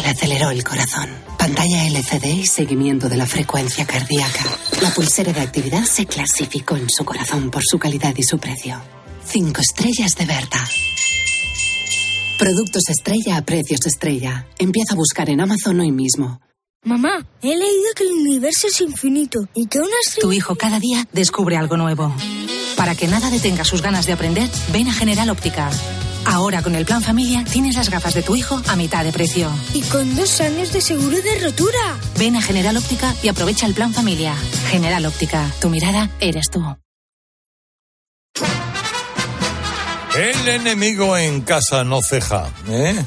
se le aceleró el corazón. Pantalla LCD y seguimiento de la frecuencia cardíaca. La pulsera de actividad se clasificó en su corazón por su calidad y su precio. Cinco estrellas de Berta. Productos estrella a precios estrella. Empieza a buscar en Amazon hoy mismo.
Mamá, he leído que el universo es infinito y que una estrella...
Tu hijo cada día descubre algo nuevo. Para que nada detenga sus ganas de aprender, ven a General Óptica. Ahora con el plan familia tienes las gafas de tu hijo a mitad de precio.
Y con dos años de seguro de rotura.
Ven a General Óptica y aprovecha el plan familia. General Óptica, tu mirada eres tú.
El enemigo en casa no ceja. ¿eh?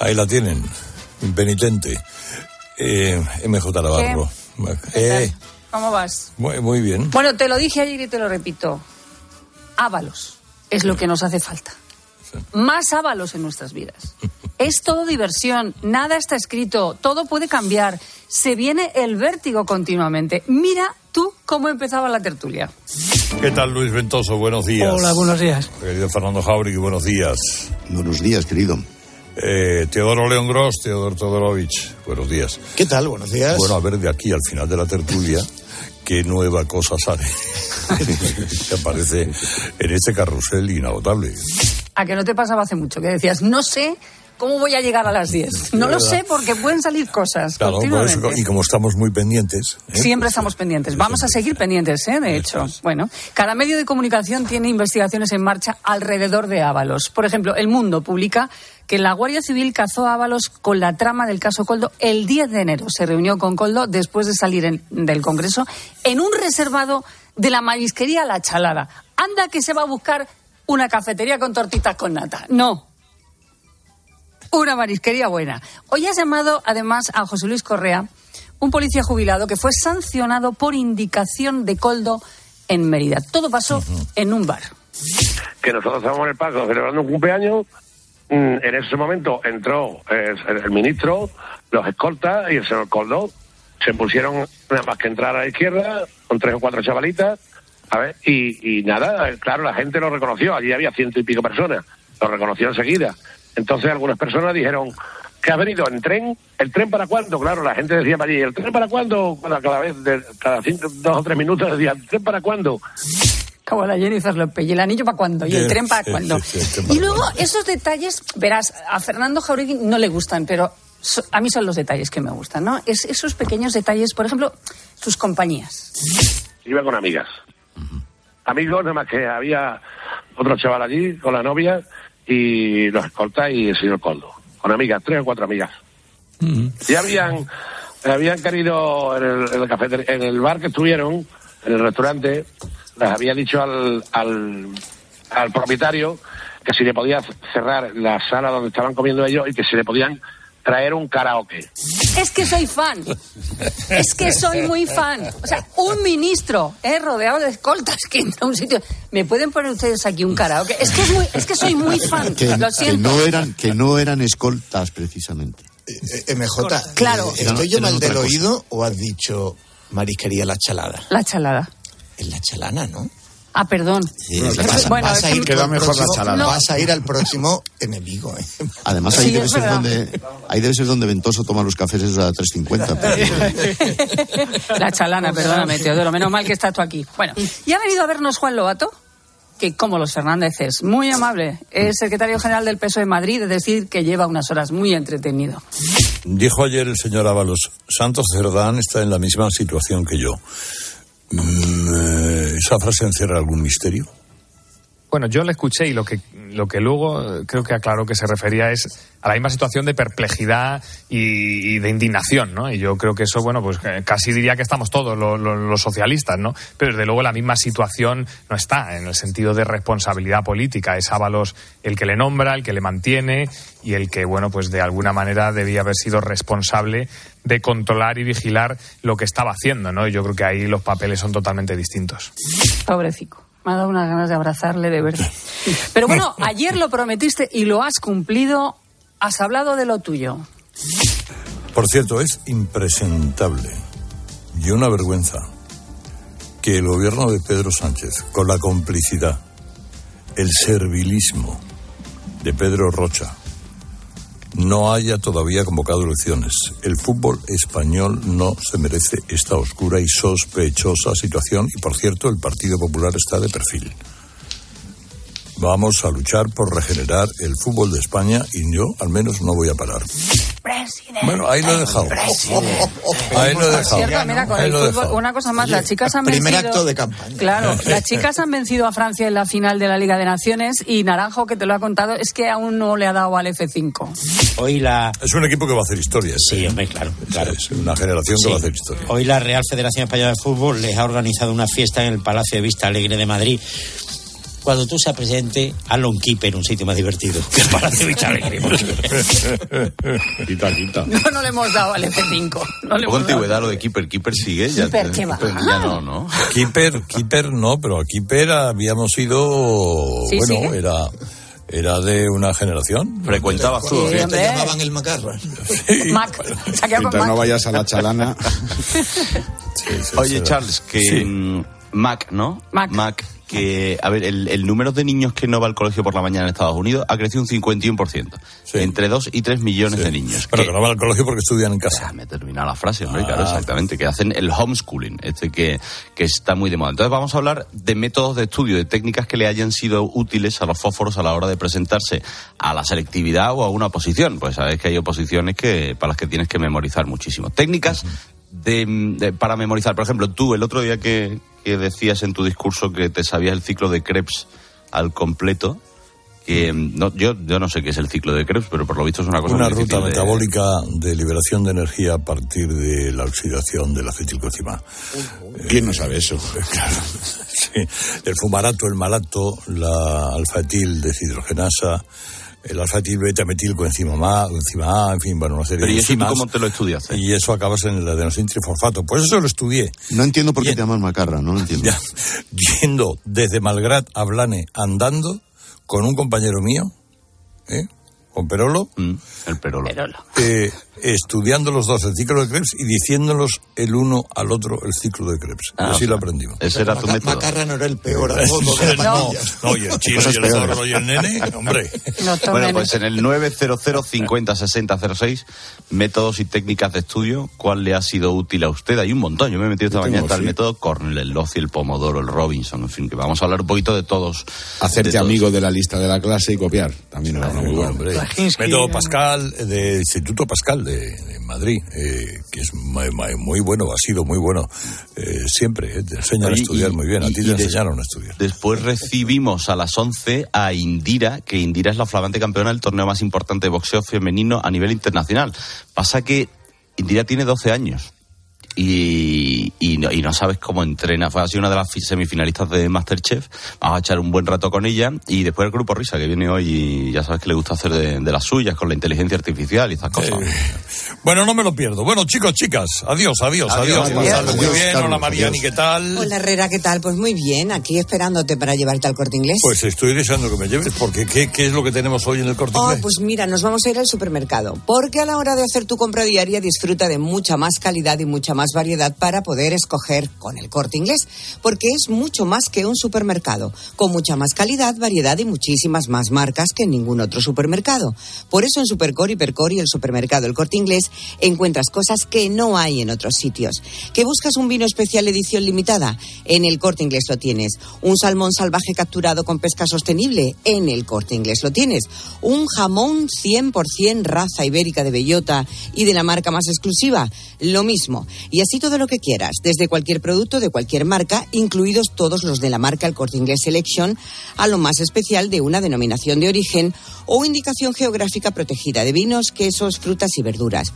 Ahí la tienen. Impenitente. Eh, MJ Navarro. Eh,
¿Cómo vas?
muy, muy bien.
Bueno, te lo dije ayer y te lo repito. Ábalos es lo que nos hace falta. Más ábalos en nuestras vidas. Es todo diversión, nada está escrito, todo puede cambiar. Se viene el vértigo continuamente. Mira tú cómo empezaba la tertulia.
¿Qué tal, Luis Ventoso? Buenos días.
Hola, buenos días.
Querido Fernando Jauregui, buenos días.
Buenos días, querido.
Eh, Teodoro León Gross, Teodoro Todorovich, buenos días.
¿Qué tal? Buenos días.
Bueno, a ver, de aquí al final de la tertulia, qué nueva cosa sale. que aparece en este carrusel inagotable.
A que no te pasaba hace mucho, que decías, no sé cómo voy a llegar a las 10. No lo sé porque pueden salir cosas
Claro, por
continuamente.
eso, y como estamos muy pendientes. ¿eh?
Siempre estamos pendientes. Vamos a seguir pendientes, ¿eh? de hecho. Bueno, cada medio de comunicación tiene investigaciones en marcha alrededor de Ábalos. Por ejemplo, El Mundo publica que la Guardia Civil cazó a Ábalos con la trama del caso Coldo el 10 de enero. Se reunió con Coldo después de salir en- del Congreso en un reservado de la marisquería La Chalada. Anda que se va a buscar una cafetería con tortitas con nata. No, una marisquería buena. Hoy has llamado además a José Luis Correa, un policía jubilado que fue sancionado por indicación de Coldo en Mérida. Todo pasó en un bar.
que nosotros estábamos en el parque celebrando un cumpleaños. Mm, En ese momento entró eh, el, ministro, los escoltas y el señor Coldo. Se pusieron nada más que entrar a la izquierda con tres o cuatro chavalitas. A ver, y, y nada, eh, claro, la gente lo reconoció. Allí había ciento y pico personas. Lo reconoció enseguida. Entonces algunas personas dijeron que ha venido en tren. ¿El tren para cuándo? Claro, la gente decía para allí, ¿el tren para cuándo? Cada, cada vez, de- cada cinco, dos o tres minutos decía, ¿el tren para cuándo?
Como la Jennifer López. ¿Y el anillo para cuándo? ¿Y el tren para
para
Y luego esos detalles, verás, a Fernando Jauregui no le gustan, pero a mí son los detalles que me gustan, ¿no? Es, esos pequeños detalles, por ejemplo, sus compañías.
Iba con amigas. Amigos, nada más que había otro chaval allí con la novia y los escoltas y el señor Coldo. Con amigas, tres o cuatro amigas. Y habían, habían querido en el, en el cafeter- en el bar que estuvieron, en el restaurante, les había dicho al, al, al propietario que si le podía cerrar la sala donde estaban comiendo ellos y que si le podían traer un karaoke.
Es que soy fan. Es que soy muy fan. O sea, un ministro eh, rodeado de escoltas que entra a un sitio. ¿Me pueden poner ustedes aquí un karaoke? Es que, es muy, es que soy muy fan.
Que,
Lo
que
siento.
no eran, que no eran escoltas, precisamente.
MJ,
Claro.
eh, ¿estoy yo mal del oído o has dicho marisquería La Chalada?
La chalada.
Es La Chalana, ¿no?
Ah, perdón.
Vas,
Bueno,
vas a
es
ir
que-
al próximo-
No.
vas a ir al próximo enemigo. ¿eh?
Además, ahí,
Sí,
debe ser donde, ahí debe ser donde Ventoso toma los cafés esos a 3.50. pero-
La chalana, perdóname, Teodoro. Menos mal que estás tú aquí. Bueno, y ha venido a vernos Juan Lobato, que como los Fernándezes, muy amable, es secretario general del PSOE de Madrid, es decir, que lleva unas horas muy entretenido.
Dijo ayer el señor Ábalos, Santos Cerdán está en la misma situación que yo. Mm, ¿Esa frase encierra algún misterio?
Bueno, yo le escuché y lo que
lo que luego eh, creo que aclaró que se refería es a la misma situación de perplejidad y, de indignación, ¿no? Y yo creo que eso, bueno, pues eh, casi diría que estamos todos lo- lo- los socialistas, ¿no? Pero desde luego la misma situación no está en el sentido de responsabilidad política. Es Ábalos el que le nombra, el que le mantiene y el que, bueno, pues de alguna manera debía haber sido responsable de controlar y vigilar lo que estaba haciendo, ¿no? Yo creo que ahí los papeles son totalmente distintos.
Pobrecico. Me ha dado unas ganas de abrazarle, de verdad. Pero bueno, ayer lo prometiste y lo has cumplido. Has hablado de lo tuyo.
Por cierto, es impresentable y una vergüenza que el gobierno de Pedro Sánchez, con la complicidad, el servilismo de Pedro Rocha, no haya todavía convocado elecciones. El fútbol español no se merece esta oscura y sospechosa situación y, por cierto, el Partido Popular está de perfil. Vamos a luchar por regenerar el fútbol de España y yo al menos no voy a parar. Bueno, ahí lo he dejado. Ahí lo he dejado.
cierto, mira, con
Ahí
el
lo he
fútbol,
dejado.
una cosa más, las chicas han
primer
vencido...
acto de campaña.
Claro, las chicas han vencido a Francia en la final de la Liga de Naciones y Naranjo, que te lo ha contado, es que aún no le ha dado al F5.
Hoy la...
Es un equipo que va a hacer historia.
Sí, hombre, claro. claro.
Es una generación que va a hacer historia.
Hoy la Real Federación Española de Fútbol les ha organizado una fiesta en el Palacio de Vista Alegre de Madrid. Cuando tú seas presidente, hazlo un keeper, un sitio más divertido que Alegre.
Quita, quita.
No, no le hemos dado al F5. No le
Poco
hemos dado.
antigüedad lo de Keeper. Keeper sigue. Ya,
Keeper, ¿qué va?
Ya no, ¿no?
Keeper, Keeper no, pero a Keeper habíamos ido,
Sí,
bueno,
sigue.
era era de una generación.
Frecuentabas tú.
Sí,
Te llamaban el macarra.
Mac. Quedado con
Mientras no
Mac.
vayas a la chalana.
sí,
Oye,
sí.
Charles, que
Sí.
mm, Mac, ¿no?
Mac.
Que, a ver, el, el número de niños que no va al colegio por la mañana en Estados Unidos ha crecido un 51%. Entre 2 y 3 millones de niños.
Pero que no van al colegio porque estudian en casa.
Déjame terminar la frase, hombre,
Ah.
claro, exactamente, que hacen el homeschooling, este que, que está muy de moda. Entonces vamos a hablar de métodos de estudio, de técnicas que le hayan sido útiles a los fósforos a la hora de presentarse a la selectividad o a una oposición. Pues sabes que hay oposiciones que, para las que tienes que memorizar muchísimo. Técnicas de, de- para memorizar. Por ejemplo, tú el otro día que, que decías en tu discurso que te sabías el ciclo de Krebs al completo, que mm, no, yo, yo no sé qué es el ciclo de Krebs, pero por lo visto es una cosa
Una
muy
ruta
difícil de-
metabólica de liberación de energía a partir de la oxidación del acetilcoenzima.
¿Quién no sabe eso?
Claro, sí. El fumarato, el malato, la alfaetil deshidrogenasa, el alfaetil beta metilcoenzima A, coenzima A, en fin, bueno, una serie
Pero
de
¿y eso cómo te lo estudiaste?
Y eso acabas en el adenosintrifosfato. Pues eso lo estudié.
No entiendo por qué te llamas macarra, no lo entiendo.
Ya, yendo desde Malgrat a Blane andando con un compañero mío, ¿eh? con Perolo,
Mm, el Perolo.
eh, estudiando los dos el ciclo de Krebs y diciéndolos el uno al otro el ciclo de Krebs.
Ah,
y así
o sea,
lo aprendimos.
ese era tu método.
Macarra no era el peor a modo de la
no, no, y el chino y el zorro y el nene, hombre.
Bueno, pues en el 900 50 60 06, métodos y técnicas de estudio, ¿cuál le ha sido útil a usted? Hay un montón. Yo me he metido esta Yo mañana tengo, hasta el sí. método Cornell, el Loci, el Pomodoro, el Robinson, en fin, que vamos a hablar un poquito de todos.
Hacerte
de todos.
amigo de la lista de la clase y copiar. También era muy bueno.
Hombre, método Pascal, eh, del Instituto Pascal de, de Madrid, eh, que es muy, muy- bueno, ha sido muy bueno eh, siempre. eh, te enseñan a estudiar
y-
muy bien, a ti te enseñaron a estudiar.
Después recibimos a las 11 a Indira, que Indira es la flamante campeona del torneo más importante de boxeo femenino a nivel internacional. Pasa que Indira tiene 12 años y, y, no, y no sabes cómo entrena. Fue así una de las fi- semifinalistas de Masterchef. Vamos a echar un buen rato con ella y después el grupo Risa, que viene hoy y ya sabes que le gusta hacer de, de las suyas con la inteligencia artificial y estas cosas.
Bueno, no me lo pierdo. Bueno, chicos, chicas, adiós, adiós, adiós.
Adiós,
muy
adiós,
bien.
Carlos,
Hola, Mariani,
adiós.
¿qué tal?
Hola Herrera, ¿qué tal? Pues muy bien, aquí esperándote para llevarte al corte inglés.
Pues estoy deseando que me lleves, porque ¿qué, qué es lo que tenemos hoy en el corte
Oh,
inglés?
pues mira, nos vamos a ir al supermercado, porque a la hora de hacer tu compra diaria disfruta de mucha más calidad y mucha más variedad para poder escoger con el corte inglés, porque es mucho más que un supermercado, con mucha más calidad, variedad y muchísimas más marcas que en ningún otro supermercado. Por eso en Supercor, Hipercor y el supermercado El Corte Inglés encuentras cosas que no hay en otros sitios. ¿Que buscas un vino especial edición limitada? En el Corte Inglés lo tienes. ¿Un salmón salvaje capturado con pesca sostenible? En el Corte Inglés lo tienes. ¿Un jamón 100% raza ibérica de bellota y de la marca más exclusiva? Lo mismo. Y así todo lo que quieras, desde cualquier producto de cualquier marca, incluidos todos los de la marca El Corte Inglés Selection, a lo más especial de una denominación de origen o indicación geográfica protegida de vinos, quesos, frutas y verduras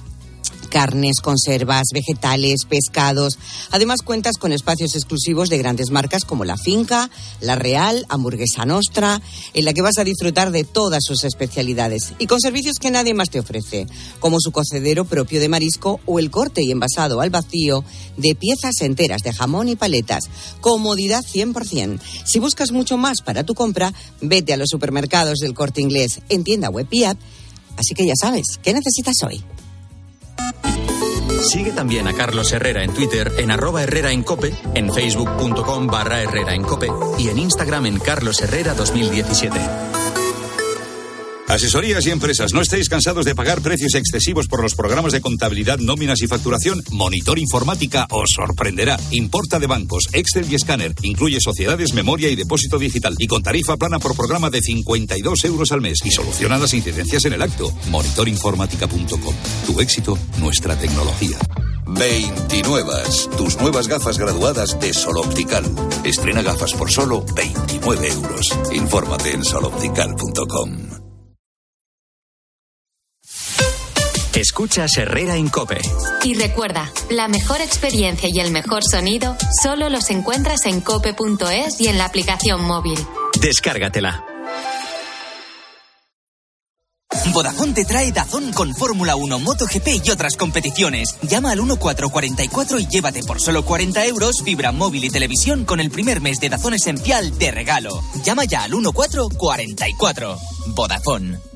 carnes, conservas, vegetales, pescados. Además cuentas con espacios exclusivos de grandes marcas como La Finca, La Real, Hamburguesa Nostra, en la que vas a disfrutar de todas sus especialidades y con servicios que nadie más te ofrece, como su cocedero propio de marisco o el corte y envasado al vacío de piezas enteras de jamón y paletas. Comodidad 100%. Si buscas mucho más para tu compra, vete a los supermercados del Corte Inglés en tienda web y app. Así que ya sabes, ¿qué necesitas hoy?
Sigue también a Carlos Herrera en Twitter en arroba Herrera en Cope, en facebook.com barra Herrera en Cope y en Instagram en Carlos Herrera 2017.
Asesorías y empresas, ¿no estáis cansados de pagar precios excesivos por los programas de contabilidad, nóminas y facturación? Monitor Informática os sorprenderá. Importa de bancos, Excel y escáner. Incluye sociedades, memoria y depósito digital. Y con tarifa plana por programa de 52 euros al mes. Y soluciona las incidencias en el acto. Monitorinformática.com. Tu éxito, nuestra tecnología.
29. Tus nuevas gafas graduadas de Sol Optical. Estrena gafas por solo 29 euros. Infórmate en soloptical.com.
Escuchas Herrera en Cope.
Y recuerda, la mejor experiencia y el mejor sonido solo los encuentras en cope.es y en la aplicación móvil.
Descárgatela.
Vodafone te trae Dazón con Fórmula 1, MotoGP y otras competiciones. Llama al 1444 y llévate por solo 40 euros fibra móvil y televisión con el primer mes de Dazón Esencial de regalo. Llama ya al 1444. Vodafone.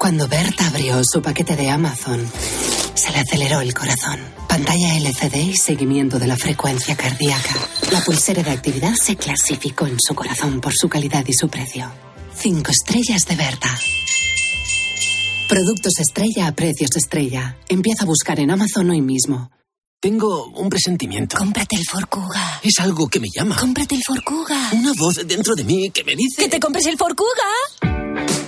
Cuando Berta abrió su paquete de Amazon, se le aceleró el corazón. Pantalla LCD y seguimiento de la frecuencia cardíaca. La pulsera de actividad se clasificó en su corazón por su calidad y su precio. Cinco estrellas de Berta. Productos estrella a precios estrella. Empieza a buscar en Amazon hoy mismo.
Tengo un presentimiento.
Cómprate el Forcuga.
Es algo que me llama.
Cómprate el Forcuga.
Una voz dentro de mí que me dice...
¡Que te compres el Forcuga!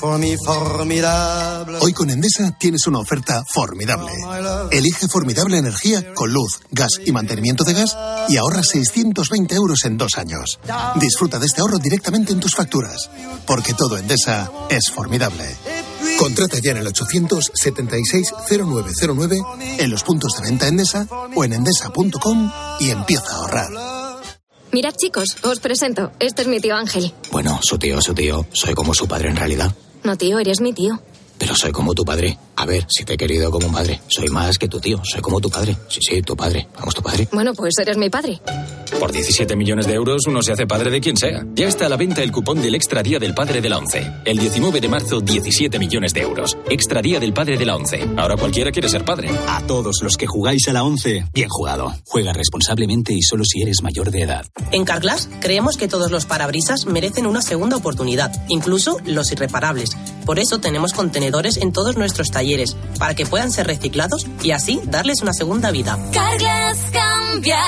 Formidable.
Hoy con Endesa tienes una oferta formidable. Elige formidable energía con luz, gas y mantenimiento de gas y ahorra 620 euros en dos años. Disfruta de este ahorro directamente en tus facturas, porque todo Endesa es formidable. Contrata ya en el 876-0909, en los puntos de venta Endesa o en endesa.com y empieza a ahorrar.
Mirad chicos, os presento. Este es mi tío Ángel.
Bueno, su tío, su tío. Soy como su padre en realidad.
No tío, eres mi tío.
Pero soy como tu padre. A ver, si te he querido como un padre. Soy más que tu tío. Soy como tu padre. Sí, sí, tu padre. Vamos, tu padre.
Bueno, pues eres mi padre.
Por 17 millones de euros uno se hace padre de quien sea. Ya está a la venta el cupón del Extra Día del Padre de la ONCE. El 19 de marzo, 17 millones de euros. Extra Día del Padre de la ONCE. Ahora cualquiera quiere ser padre.
A todos los que jugáis a la ONCE, bien jugado. Juega responsablemente y solo si eres mayor de edad.
En Carglass creemos que todos los parabrisas merecen una segunda oportunidad, incluso los irreparables. Por eso tenemos contenedores en todos nuestros talleres, para que puedan ser reciclados y así darles una segunda vida.
Carglass cambia,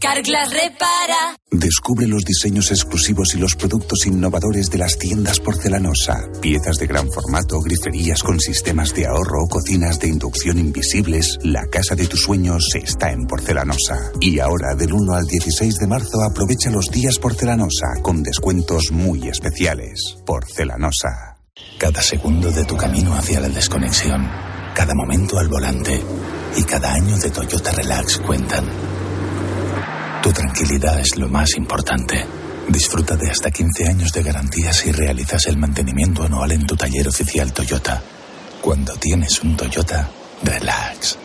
Carglass repara.
Descubre los diseños exclusivos y los productos innovadores de las tiendas porcelanosa. Piezas de gran formato, griferías con sistemas de ahorro, cocinas de inducción invisibles. La casa de tus sueños está en porcelanosa. Y ahora, del 1 al 16 de marzo, aprovecha los días porcelanosa con descuentos muy especiales. Porcelanosa.
Cada segundo de tu camino hacia la desconexión, cada momento al volante y cada año de Toyota Relax cuentan. Tu tranquilidad es lo más importante. Disfruta de hasta 15 años de garantía si realizas el mantenimiento anual en tu taller oficial Toyota. Cuando tienes un Toyota, relax.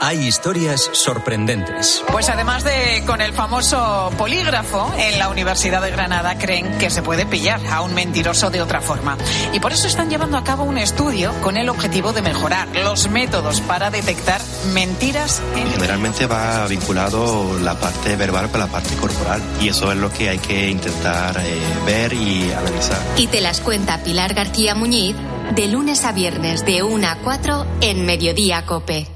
Hay historias sorprendentes.
Pues además de con el famoso polígrafo, en la Universidad de Granada creen que se puede pillar a un mentiroso de otra forma. Y por eso están llevando a cabo un estudio con el objetivo de mejorar los métodos para detectar mentiras. En...
Generalmente va vinculado la parte verbal con la parte corporal. Y eso es lo que hay que intentar eh, ver y analizar.
Y te las cuenta Pilar García Muñiz de lunes a viernes de 1 a 4 en Mediodía Cope.